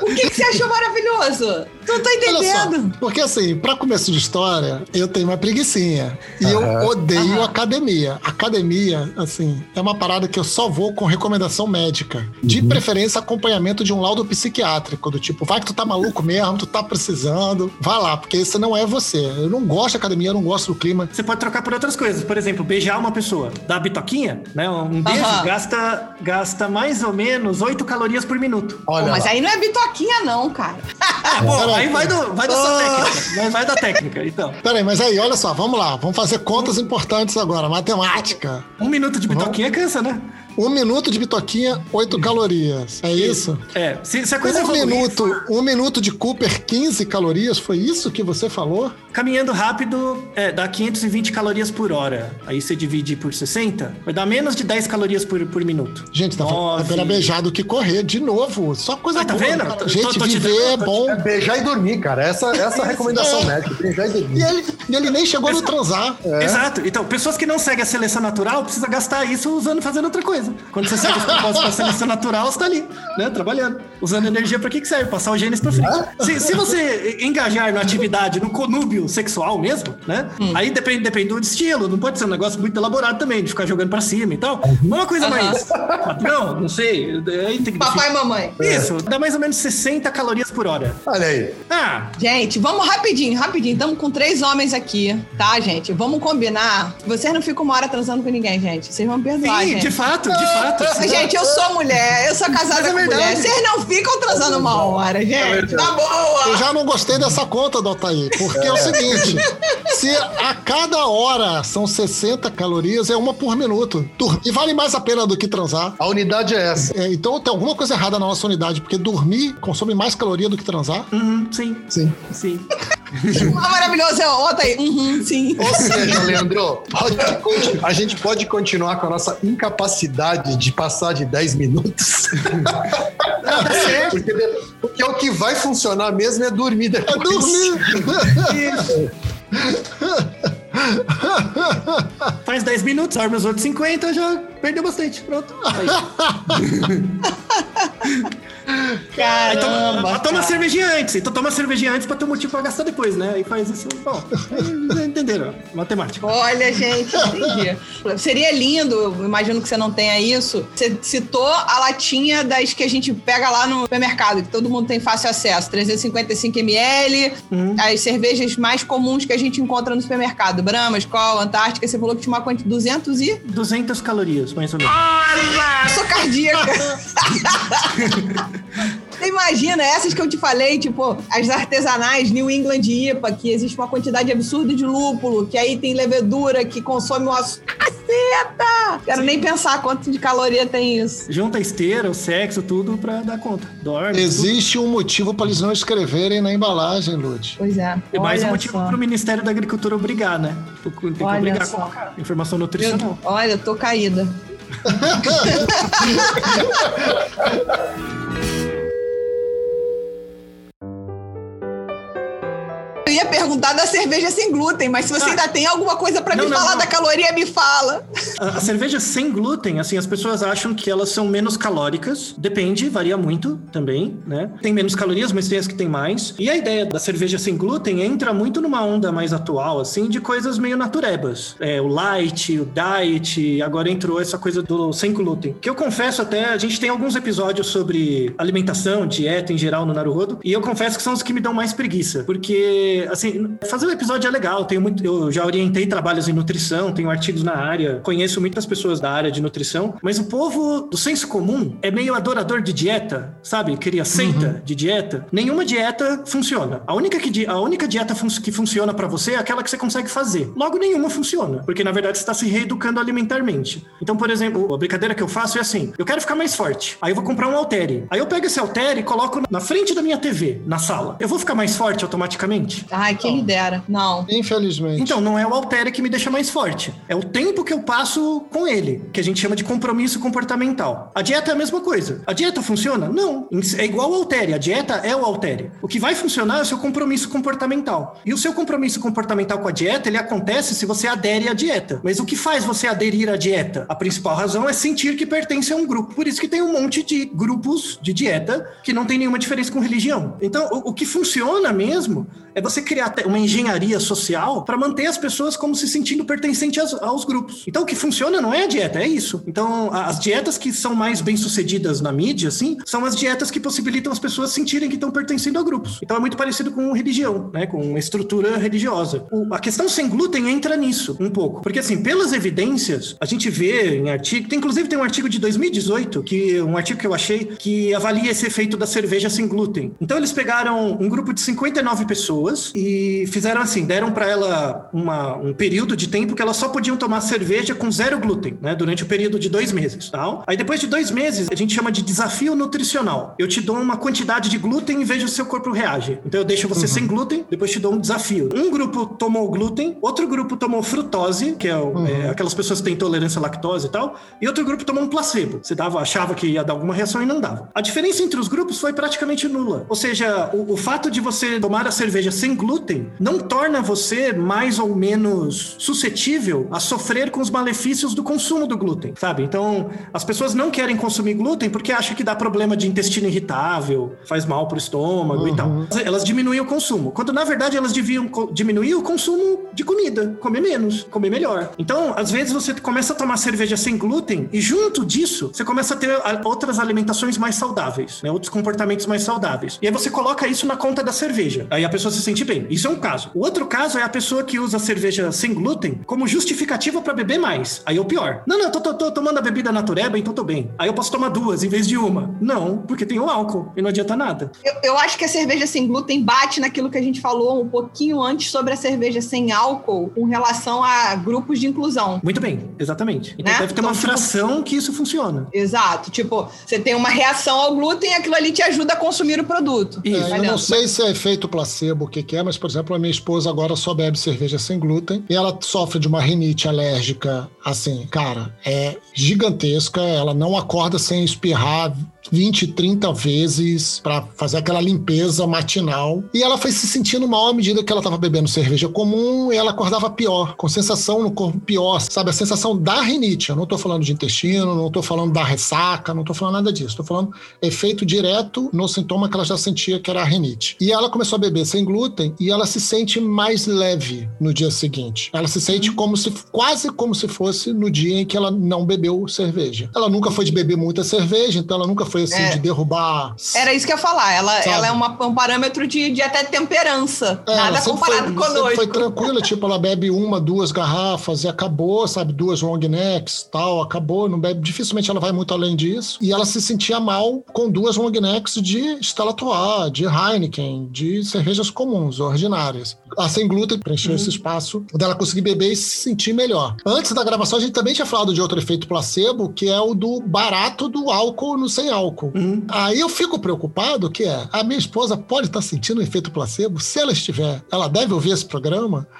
O que, que você achou maravilhoso? Tu não tá Olha entendendo. só, porque assim, para começo de história, eu tenho uma preguicinha. E eu odeio Aham. academia. Academia, assim, é uma parada que eu só vou com recomendação médica. De preferência, acompanhamento de um laudo psiquiátrico. Do tipo, vai que tu tá maluco mesmo, tu tá precisando. Vai lá, porque esse não é você. Eu não gosto de academia, eu não gosto do clima. Você pode trocar por outras coisas. Por exemplo, beijar uma pessoa. Dar bitoquinha, né? Um beijo gasta, gasta mais ou menos 8 calorias por minuto. Olha Pô, mas lá. aí não é bitoquinha, não, cara. Ah, bom, aí vai, do, vai da sua Ah. técnica. Vai da técnica, então. Peraí, mas aí, olha só, vamos lá. Vamos fazer contas importantes agora. Matemática. Um minuto de bitoquinha cansa, né? Um minuto de bitoquinha, 8 calorias. É isso? É, se, se a coisa Um evoluir, minuto, um minuto de Cooper, 15 calorias, foi isso que você falou? caminhando rápido, é, dá 520 calorias por hora. Aí você divide por 60, vai dar menos de 10 calorias por, por minuto. Gente, tá falando Nove. pena beijar do que correr, de novo. Só coisa Ah, tá boa. vendo? cara. Gente, tô- tô viver dando- é te bom. É beijar e dormir, cara. Essa, essa é a [laughs] recomendação É. médica. Beijar e dormir. E ele, e ele nem chegou no transar. Exato. Então, pessoas que não seguem a seleção natural precisam gastar isso usando fazendo outra coisa. Quando você segue os propósitos da seleção natural, você tá ali, né? Trabalhando. Usando energia pra que que serve? Passar os genes pra frente. Se, se você engajar na atividade, no conúbio sexual mesmo, né? Aí depende, depende do estilo. Não pode ser um negócio muito elaborado também, de ficar jogando pra cima e tal. Uma coisa mais padrão, não sei. Aí tem que Papai e mamãe. Isso, dá mais ou menos 60 calorias por hora. Olha aí. Ah, Gente, vamos rapidinho, rapidinho. Estamos com três homens aqui, tá, gente? Vamos combinar. Vocês não ficam uma hora transando com ninguém, gente. Vocês vão perdoar, sim, gente. de fato, de fato. Gente, eu sou mulher, eu sou casada é com mulher. Vocês não ficam transando uma hora, gente. Tá boa. Eu já não gostei dessa conta do Altair, porque é o seguinte: se a cada hora são 60 calorias, é uma por minuto. Dormir vale mais a pena do que transar. A unidade é essa. É, então tem alguma coisa errada na nossa unidade, porque dormir consome mais caloria do que transar. Uhum, sim, Sim. sim. [laughs] Ah, maravilhoso, é outra aí. Uhum, sim. Ou seja, [laughs] Leandro, pode [laughs] a gente pode continuar com a nossa incapacidade de passar de 10 minutos. [laughs] porque, porque o que vai funcionar mesmo é dormir É depois. dormir. [laughs] Faz 10 minutos, dorme os outros 50, já perdeu bastante. Pronto. [laughs] Caramba. Então, toma cara. cervejinha antes. Então toma cervejinha antes pra ter um motivo pra gastar depois, né? Aí faz isso. Bom, entenderam? Matemática. Olha, gente, entendi. [laughs] Seria lindo, imagino que você não tenha isso. Você citou a latinha das que a gente pega lá no supermercado, que todo mundo tem fácil acesso. 355 ml, as cervejas mais comuns que a gente encontra no supermercado. Brahma, Skol, Antártica, você falou que tinha uma quantidade de 200 e... 200 calorias, mais ou menos. Eu sou cardíaca. [laughs] Você imagina, essas que eu te falei, tipo, as artesanais New England IPA, que existe uma quantidade absurda de lúpulo, que aí tem levedura, que consome uma caceta! Quero nem pensar quanto de caloria tem isso. Junta a esteira, o sexo, tudo pra dar conta. Dorme. Existe um motivo para eles não escreverem na embalagem, Lud. Pois é. É mais um olha motivo só. pro Ministério da Agricultura obrigar, né? Tem que Olha obrigar só. a colocar informação nutricional. Olha, eu tô caída. [laughs] perguntar da cerveja sem glúten, mas se você Ah. ainda tem alguma coisa pra Não, me não, falar não. da caloria, me fala. A, a cerveja sem glúten, assim, as pessoas acham que elas são menos calóricas. Depende, varia muito também, né? Tem menos calorias, mas tem as que tem mais. E a ideia da cerveja sem glúten entra muito numa onda mais atual, assim, de coisas meio naturebas. É, o light, o diet, agora entrou essa coisa do sem glúten. Que eu confesso até, a gente tem alguns episódios sobre alimentação, dieta em geral no Naruhodo, e eu confesso que são os que me dão mais preguiça, porque, assim, fazer um episódio é legal, tenho muito, eu já orientei trabalhos em nutrição, tenho artigos na área, conheço muitas pessoas da área de nutrição, mas o povo do senso comum é meio adorador de dieta, sabe? Queria seita de dieta. Nenhuma dieta funciona. A única, que, a única dieta fun- que funciona pra você é aquela que você consegue fazer. Logo, nenhuma funciona, porque na verdade você está se reeducando alimentarmente. Então, por exemplo, a brincadeira que eu faço é assim: eu quero ficar mais forte, aí eu vou comprar um haltere. Aí eu pego esse haltere e coloco na frente da minha TV, na sala. Eu vou ficar mais forte automaticamente? Ai, quem me dera. Não. Infelizmente. Então, não é o haltere que me deixa mais forte. É o tempo que eu passo com ele, que a gente chama de compromisso comportamental. A dieta é a mesma coisa. A dieta funciona? Não. É igual ao haltere. A dieta é o haltere. O que vai funcionar é o seu compromisso comportamental. E o seu compromisso comportamental com a dieta, ele acontece se você adere à dieta. Mas o que faz você aderir à dieta? A principal razão é sentir que pertence a um grupo. Por isso que tem um monte de grupos de dieta que não tem nenhuma diferença com religião. Então, o, o que funciona mesmo é você criar te- uma engenharia social para manter as pessoas como se sentindo pertencentes aos, grupos. Então, o que funciona não é a dieta, é isso. Então, as dietas que são mais bem sucedidas na mídia, assim, são as dietas que possibilitam as pessoas sentirem que estão pertencendo a grupos. Então, é muito parecido com religião, né? Com estrutura religiosa. O- a questão sem glúten entra nisso um pouco, porque assim, pelas evidências, a gente vê em artigo, tem, inclusive tem um artigo de 2018 que um artigo que eu achei que avalia esse efeito da cerveja sem glúten. Então, eles pegaram um grupo de 59 pessoas e fizeram assim, deram para ela uma, um período de tempo que elas só podiam tomar cerveja com zero glúten, né? Durante o período de dois meses, tal. Aí depois de dois meses, a gente chama de desafio nutricional. Eu te dou uma quantidade de glúten e vejo se o seu corpo reage. Então eu deixo você sem glúten, depois te dou um desafio. Um grupo tomou glúten, outro grupo tomou frutose, que é, o- é aquelas pessoas que têm intolerância à lactose e tal, e outro grupo tomou um placebo. Você dava, achava que ia dar alguma reação e não dava. A diferença entre os grupos foi praticamente nula. Ou seja, o, o fato de você tomar a cerveja sem glúten não torna você mais ou menos suscetível a sofrer com os malefícios do consumo do glúten, sabe? Então, as pessoas não querem consumir glúten porque acham que dá problema de intestino irritável, faz mal pro estômago e tal. Elas diminuem o consumo, quando na verdade elas deviam diminuir o consumo de comida, comer menos, comer melhor. Então, às vezes você começa a tomar cerveja sem glúten e junto disso, você começa a ter outras alimentações mais saudáveis, né? Outros comportamentos mais saudáveis. E aí você coloca isso na conta da cerveja. Aí a pessoa se sente bem. Isso é um caso. O outro caso é a pessoa que usa a cerveja sem glúten como justificativa para beber mais. Aí é o pior. Não, não, tô, tô- tô tomando a bebida natureba, então tô bem. Aí eu posso tomar duas em vez de uma. Não, porque tem o álcool e não adianta nada. Eu, eu acho que a cerveja sem glúten bate naquilo que a gente falou um pouquinho antes sobre a cerveja sem álcool com relação a grupos de inclusão. Muito bem, exatamente. Então Né? deve ter Então, uma tipo- fração que isso funciona. Exato. Tipo, você tem uma reação ao glúten e aquilo ali te ajuda a consumir o produto. Isso. É, eu não sei se é efeito placebo, o que, que é, mas, por exemplo, a minha esposa agora só bebe cerveja sem glúten e ela sofre de uma rinite alérgica, assim, cara, é gigantesca. Ela não acorda sem espirrar 20, 30 vezes para fazer aquela limpeza matinal. E ela foi se sentindo mal à medida que ela estava bebendo cerveja comum e ela acordava pior, com sensação no corpo pior, sabe? A sensação da rinite. Eu não tô falando de intestino, não tô falando da ressaca, não tô falando nada disso. Tô falando efeito direto no sintoma que ela já sentia que era a rinite. E ela começou a beber sem glúten e ela se sente mais leve no dia seguinte. Ela se sente como se quase como se fosse no dia em que ela não bebeu cerveja. Ela nunca foi de beber muita cerveja, então ela nunca foi assim É. de derrubar. Era isso que eu ia falar. Ela, Sabe? ela é uma- um parâmetro de, de até temperança. É, Nada comparado foi, conosco. Foi tranquila, [laughs] tipo, ela bebe uma, duas garrafas e acabou, sabe? Duas long necks tal, acabou, não bebe. Dificilmente ela vai muito além disso. E ela se sentia mal com duas long necks de Stella Artois, de Heineken, de cervejas comuns, ordinárias. A sem glúten preencheu esse espaço dela conseguir beber e se sentir melhor. Antes da gravação, a gente também tinha falado de outro efeito placebo, que é o do barato do álcool no sem álcool. Aí eu fico preocupado que é, a minha esposa pode estar sentindo um efeito placebo? Se ela estiver, ela deve ouvir esse programa? [laughs]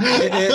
É,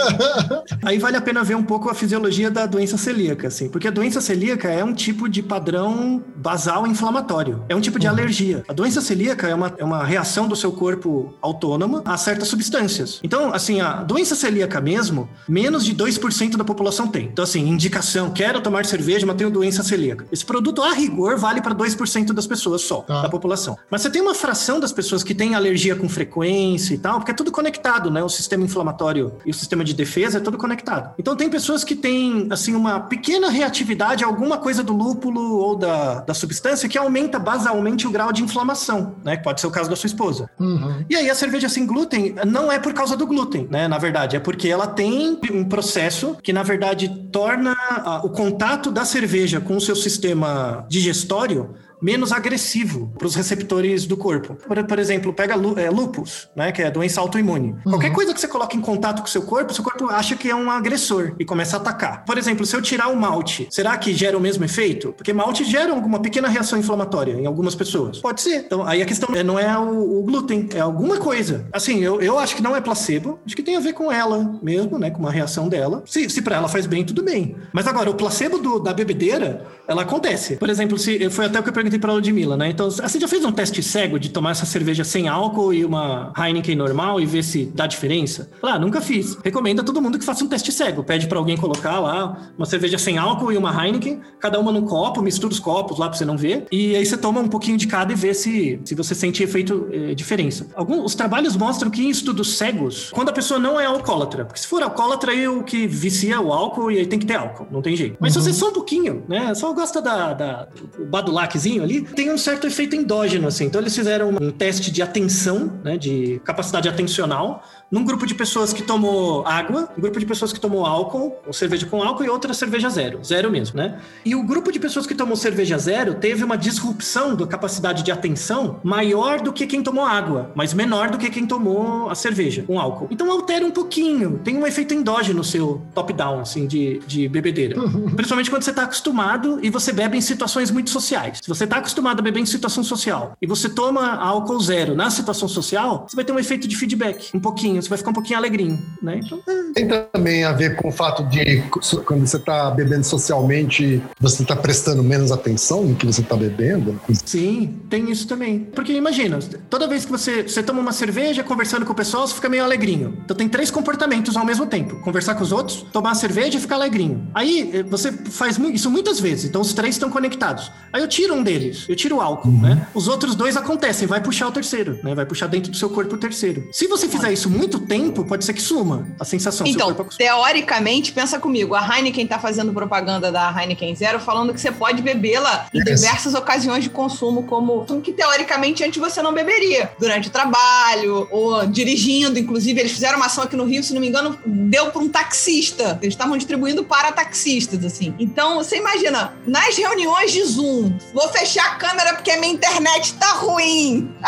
Aí vale a pena ver um pouco a fisiologia da doença celíaca, assim, porque a doença celíaca é um tipo de padrão basal inflamatório, é um tipo de alergia. A doença celíaca é uma, é uma reação do seu corpo autônoma a certas substâncias. Então, assim, a doença celíaca mesmo, menos de 2% da população tem. Então, assim, indicação, quero tomar cerveja, mas tenho doença celíaca. Esse produto, a rigor, vale para 2% das pessoas só, Tá. da população. Mas você tem uma fração das pessoas que têm alergia com frequência e tal, porque é tudo conectado, né? O sistema inflamatório e o sistema de defesa é tudo conectado. Então tem pessoas que têm, assim, uma pequena reatividade a alguma coisa do lúpulo ou da, da substância que aumenta basalmente o grau de inflamação, né? Que pode ser o caso da sua esposa. Uhum. E aí a cerveja sem glúten não é por causa do glúten, né? Na verdade, é porque ela tem um processo que, na verdade, torna ah, o contato da cerveja com o seu sistema digestório menos agressivo para os receptores do corpo. Por, por exemplo, pega é, lupus, né, que é doença autoimune. Qualquer coisa que você coloca em contato com o seu corpo, seu corpo acha que é um agressor e começa a atacar. Por exemplo, se eu tirar o malte, será que gera o mesmo efeito? Porque malte gera alguma pequena reação inflamatória em algumas pessoas. Pode ser. Então, aí a questão é, não é o, o glúten, é alguma coisa. Assim, eu, eu acho que não é placebo, acho que tem a ver com ela mesmo, né, com uma reação dela. Se, se para ela faz bem, tudo bem. Mas agora, o placebo do- da bebedeira, ela acontece. Por exemplo, se foi até o que eu perguntei pra Ludmilla, né? Então, você já fez um teste cego de tomar essa cerveja sem álcool e uma Heineken normal e ver se dá diferença? Ah, nunca fiz. Recomendo a todo mundo que faça um teste cego. Pede pra alguém colocar lá uma cerveja sem álcool e uma Heineken, cada uma num copo, mistura os copos lá pra você não ver. E aí você toma um pouquinho de cada e vê se, se você sente efeito eh, diferença. Alguns os trabalhos mostram que em estudos cegos, quando a pessoa não é alcoólatra, porque se for alcoólatra, aí o que vicia o álcool e aí tem que ter álcool, não tem jeito. Mas se você só um pouquinho, né? Só gosta da, da do badulaczinho ali, tem um certo efeito endógeno, assim. Então eles fizeram um teste de atenção, né? De capacidade atencional, num grupo de pessoas que tomou água, um grupo de pessoas que tomou álcool, ou cerveja com álcool, e outra cerveja zero, zero mesmo, né? E o grupo de pessoas que tomou cerveja zero teve uma disrupção da capacidade de atenção maior do que quem tomou água, mas menor do que quem tomou a cerveja com álcool. Então altera um pouquinho, tem um efeito endógeno seu top-down, assim, de, de bebedeira. Principalmente quando você tá acostumado e você bebe em situações muito sociais. Se você tá acostumado a beber em situação social e você toma álcool zero na situação social, você vai ter um efeito de feedback, um pouquinho, você vai ficar um pouquinho alegrinho, né? Então, é, Tem também a ver com o fato de quando você está bebendo socialmente, você está prestando menos atenção no que você está bebendo. Sim, tem isso também. Porque imagina, toda vez que você, você toma uma cerveja conversando com o pessoal, você fica meio alegrinho. Então tem três comportamentos ao mesmo tempo: conversar com os outros, tomar a cerveja e ficar alegrinho. Aí eh, você faz isso muitas vezes, então os três estão conectados. Aí eu tiro um deles, eu tiro o álcool, né? Os outros dois acontecem, vai puxar o terceiro, né? Vai puxar dentro do seu corpo o terceiro. Se você fizer isso muito tempo, pode ser que suma a sensação. seu Então, teoricamente, pensa comigo, a Heineken tá fazendo propaganda da Heineken Zero falando que você pode bebê-la em Yes. diversas ocasiões de consumo, como que teoricamente antes você não beberia. Durante o trabalho, ou dirigindo, inclusive, eles fizeram uma ação aqui no Rio, se não me engano, deu para um taxista. Eles estavam distribuindo para taxistas, assim. Então, você imagina, nas reuniões de Zoom, vou fechar a câmera porque a minha internet tá ruim. [laughs]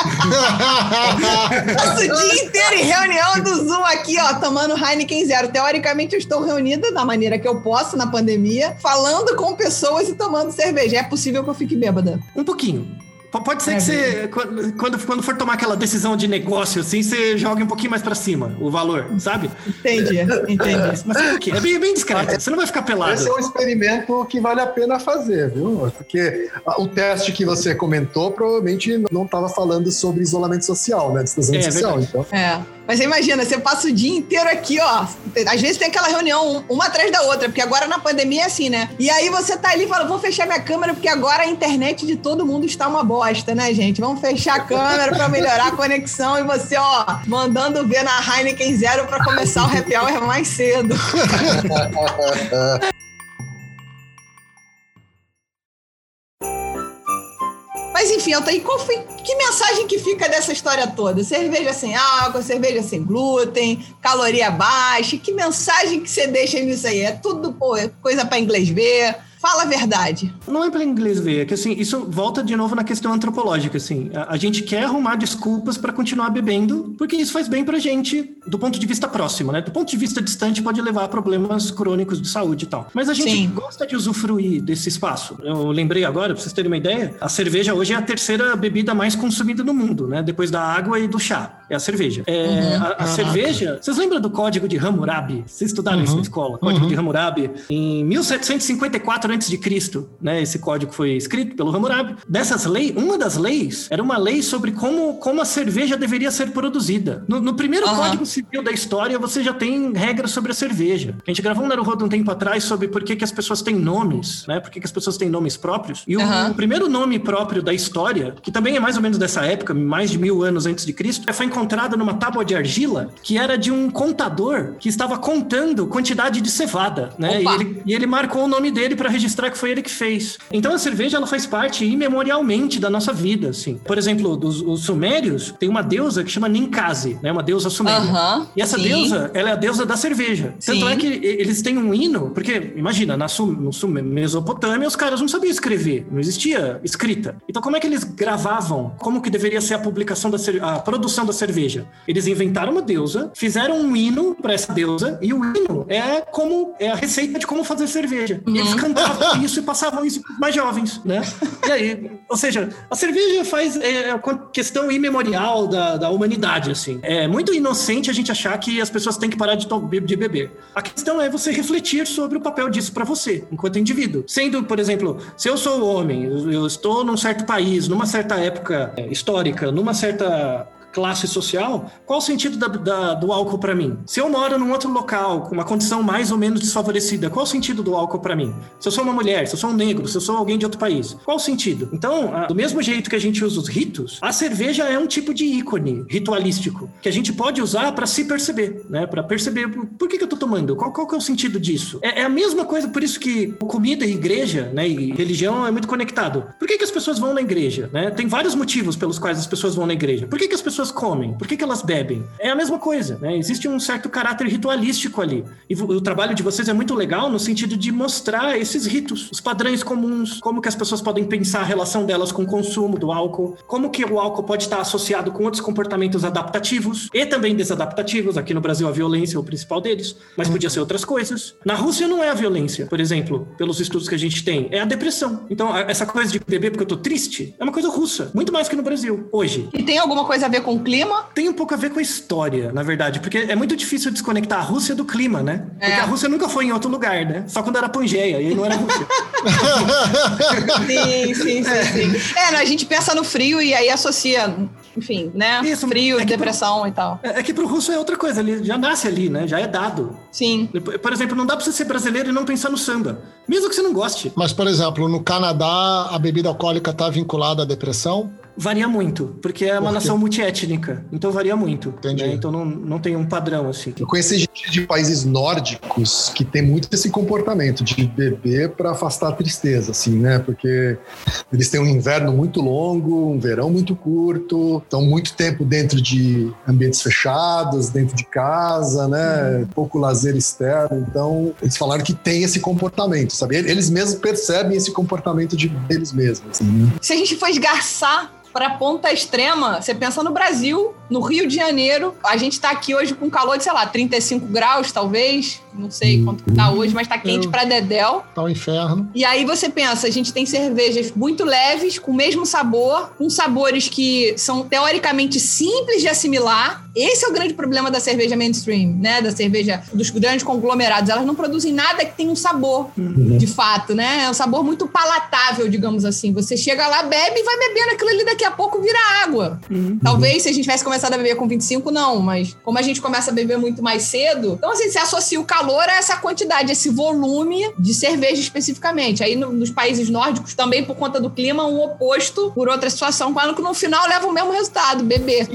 Passo o dia inteiro em reunião do Zoom aqui, ó, tomando Heineken Zero. Teoricamente, eu estou reunida da maneira que eu posso na pandemia, falando com pessoas e tomando cerveja. É possível que eu fique bêbada. Um pouquinho. Pode ser que você, quando, quando, quando for tomar aquela decisão de negócio, assim, você jogue um pouquinho mais pra cima o valor, sabe? Entendi, entendi. [laughs] Mas um pouquinho. É bem, bem discreto. Você não vai ficar pelado. Esse é um experimento que vale a pena fazer, viu? Porque o teste que você comentou provavelmente não estava falando sobre isolamento social, né? Distanciamento É, social. verdade. Então, É. Mas você imagina, você passa o dia inteiro aqui, ó. Às vezes tem aquela reunião, um- uma atrás da outra, porque agora na pandemia é assim, né? E aí você tá ali e fala, vou fechar minha câmera, porque agora a internet de todo mundo está uma bosta, né, gente? Vamos fechar a câmera pra melhorar a conexão e você, ó, mandando ver na Heineken Zero pra começar o happy hour mais cedo. [laughs] Mas enfim, e qual foi, que mensagem que fica dessa história toda? Cerveja sem álcool, cerveja sem glúten, caloria baixa, que mensagem que você deixa nisso aí? É tudo pô, é coisa para inglês ver? Fala a verdade. Não é para inglês ver, é que assim, isso volta de novo na questão antropológica, assim. A, a gente quer arrumar desculpas para continuar bebendo, porque isso faz bem pra gente do ponto de vista próximo, né? Do ponto de vista distante pode levar a problemas crônicos de saúde e tal. Mas a gente Sim. gosta de usufruir desse espaço. Eu lembrei agora, pra vocês terem uma ideia, a cerveja hoje é a terceira bebida mais consumida no mundo, né? Depois da água e do chá. É a cerveja. É, a, a cerveja. Vocês lembram do código de Hammurabi? Vocês estudaram isso na escola? Código de Hammurabi. Em 1754 a.C., né? Esse código foi escrito pelo Hammurabi. Dessas leis, uma das leis era uma lei sobre como, como a cerveja deveria ser produzida. No, no primeiro código civil da história, você já tem regras sobre a cerveja. A gente gravou um Naruhodo um tempo atrás sobre por que, que as pessoas têm nomes, né? Por que, que as pessoas têm nomes próprios. E o, o primeiro nome próprio da história, que também é mais ou menos dessa época, mais de mil anos antes de Cristo, foi encontrado numa tábua de argila que era de um contador que estava contando quantidade de cevada, né? E ele, e ele marcou o nome dele para registrar que foi ele que fez. Então a cerveja ela faz parte imemorialmente da nossa vida, assim. Por exemplo, dos, os sumérios tem uma deusa que chama Ninkasi, né? Uma deusa suméria. Aham, E essa sim. deusa, ela é a deusa da cerveja. Tanto Sim. é que eles têm um hino, porque imagina, na Sum- no Sum- Mesopotâmia os caras não sabiam escrever, não existia escrita. Então como é que eles gravavam? Como que deveria ser a publicação da a produção da cerveja? Eles inventaram uma deusa, fizeram um hino para essa deusa e o hino é como é a receita de como fazer cerveja. E Uhum. eles cantavam isso e passavam isso para mais jovens, né? E aí, ou seja, a cerveja faz é, a questão imemorial da, da humanidade, assim. É muito inocente a gente achar que as pessoas têm que parar de, de beber. A questão é você refletir sobre o papel disso para você, enquanto indivíduo. Sendo, por exemplo, se eu sou homem, eu, eu estou num certo país, numa certa época é, histórica, numa certa classe social, qual o sentido da- da- do álcool para mim? Se eu moro num outro local, com uma condição mais ou menos desfavorecida, qual o sentido do álcool para mim? Se eu sou uma mulher, se eu sou um negro, se eu sou alguém de outro país, qual o sentido? Então, a- do mesmo jeito que a gente usa os ritos, a cerveja é um tipo de ícone ritualístico que a gente pode usar para se perceber, né? Para perceber por que, que eu tô tomando, qual, qual que é o sentido disso? É, é a mesma coisa, por isso que comida e igreja, né, e religião é muito conectado. Por que, que as pessoas vão na igreja, né? Tem vários motivos pelos quais as pessoas vão na igreja. Por que, que as pessoas comem? Por que, que elas bebem? É a mesma coisa, né? Existe um certo caráter ritualístico ali. E o trabalho de vocês é muito legal no sentido de mostrar esses ritos, os padrões comuns, como que as pessoas podem pensar a relação delas com o consumo do álcool, como que o álcool pode estar associado com outros comportamentos adaptativos e também desadaptativos. Aqui no Brasil a violência é o principal deles, mas podia ser outras coisas. Na Rússia não é a violência, por exemplo, pelos estudos que a gente tem, é a depressão. Então, essa coisa de beber porque eu tô triste é uma coisa russa, muito mais que no Brasil, hoje. E tem alguma coisa a ver com o clima? Tem um pouco a ver com a história, na verdade, porque é muito difícil desconectar a Rússia do clima, né? Porque É. a Rússia nunca foi em outro lugar, né? Só quando era Pangeia, e aí não era Rússia. [laughs] Sim, sim, sim, sim. É, né, a gente pensa no frio e aí associa, enfim, né? Isso, frio, é depressão e tal. É é que pro russo é outra coisa, ele já nasce ali, né? Já é dado. Sim. Por exemplo, não dá pra você ser brasileiro e não pensar no samba. Mesmo que você não goste. Mas, por exemplo, no Canadá, a bebida alcoólica está vinculada à depressão? Varia muito, porque é uma Por nação multiétnica. Então varia muito. Entendi. né? Então não, não tem um padrão assim. Eu conheci gente de países nórdicos que tem muito esse comportamento de beber para afastar a tristeza, assim, né? Porque eles têm um inverno muito longo, um verão muito curto, estão muito tempo dentro de ambientes fechados, dentro de casa, né? Pouco lazer externo. Então, eles falaram que tem esse comportamento, sabe? Eles mesmos percebem esse comportamento de eles mesmos, assim, né? Se a gente for esgarçar para ponta extrema, você pensa no Brasil, no Rio de Janeiro, a gente tá aqui hoje com calor de, sei lá, 35 graus, talvez, não sei quanto que tá hoje, mas tá quente pra dedéu. Tá um inferno. E aí você pensa, a gente tem cervejas muito leves, com o mesmo sabor, com sabores que são teoricamente simples de assimilar. Esse é o grande problema da cerveja mainstream, né? Da cerveja dos grandes conglomerados. Elas não produzem nada que tenha um sabor, de fato, né? É um sabor muito palatável, digamos assim. Você chega lá, bebe e vai bebendo aquilo ali, daqui a pouco vira água. Talvez se a gente tivesse começado a beber com 25, não, mas como a gente começa a beber muito mais cedo, então assim, se associa o calor a essa quantidade, esse volume de cerveja especificamente. Aí no- nos países nórdicos, também por conta do clima, um oposto por outra situação, quando que no final leva o mesmo resultado, beber.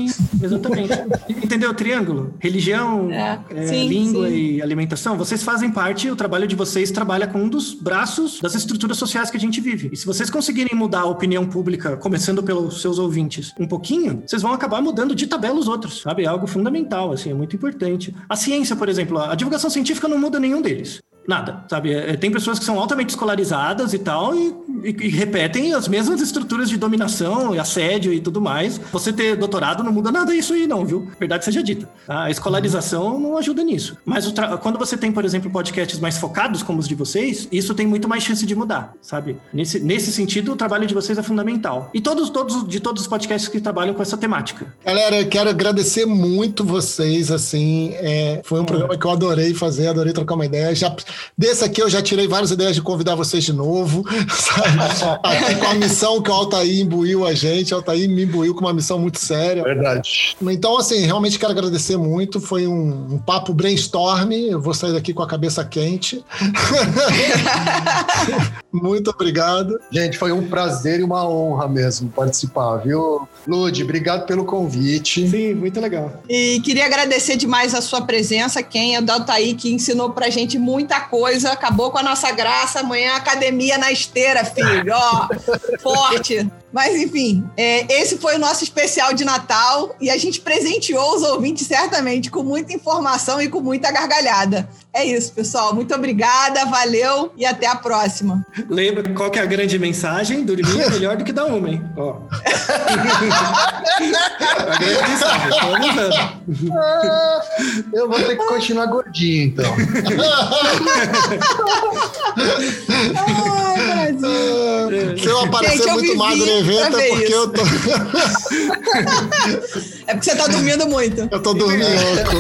Exatamente. [laughs] Entendeu o triângulo? Religião, É, é, sim, língua sim. e alimentação. Vocês fazem parte, o trabalho de vocês trabalha com um dos braços das estruturas sociais que a gente vive. E se vocês conseguirem mudar a opinião pública, começando pelos seus ouvintes, um pouquinho, vocês vão acabar mudando de tabela os outros, sabe? É algo fundamental, assim, é muito importante. A ciência, por exemplo, a divulgação científica não muda nenhum deles. Nada, sabe? É, tem pessoas que são altamente escolarizadas e tal e, e- e repetem as mesmas estruturas de dominação e assédio e tudo mais. Você ter doutorado não muda nada isso aí, não, viu? Verdade seja dita. A escolarização não ajuda nisso. Mas quando você tem, por exemplo, podcasts mais focados, como os de vocês, isso tem muito mais chance de mudar, sabe? Nesse, nesse sentido, o trabalho de vocês é fundamental. E todos, todos, de todos os podcasts que trabalham com essa temática. Galera, eu quero agradecer muito vocês, assim, é, foi um programa que eu adorei fazer, adorei trocar uma ideia. Já, desse aqui eu já tirei várias ideias de convidar vocês de novo, [laughs] sabe? Aqui com a missão que o Altair imbuiu a gente, o Altair me imbuiu com uma missão muito séria. Verdade. Então, assim, realmente quero agradecer muito, foi um, um papo brainstorm, eu vou sair daqui com a cabeça quente. [laughs] muito obrigado. Gente, foi um prazer e uma honra mesmo participar, viu? Lude, obrigado pelo convite. Sim, muito legal. E queria agradecer demais a sua presença, quem é o Daltaí, que ensinou pra gente muita coisa, acabou com a nossa graça. Amanhã academia na esteira, filho, ó, [laughs] forte. Mas enfim, é, esse foi o nosso especial de Natal e a gente presenteou os ouvintes certamente com muita informação e com muita gargalhada. É isso, pessoal. Muito obrigada, valeu e até a próxima. Lembra qual que é a grande mensagem? Dormir é melhor do que dar uma, hein? Ó. [laughs] a grande mensagem, tô avisando. Ah, eu vou ter que continuar gordinho, então. Ai, [laughs] Brasil. Se eu aparecer Gente, eu muito magro no evento é porque isso. eu tô, [laughs] É porque você tá dormindo muito. eu tô dormindo louco.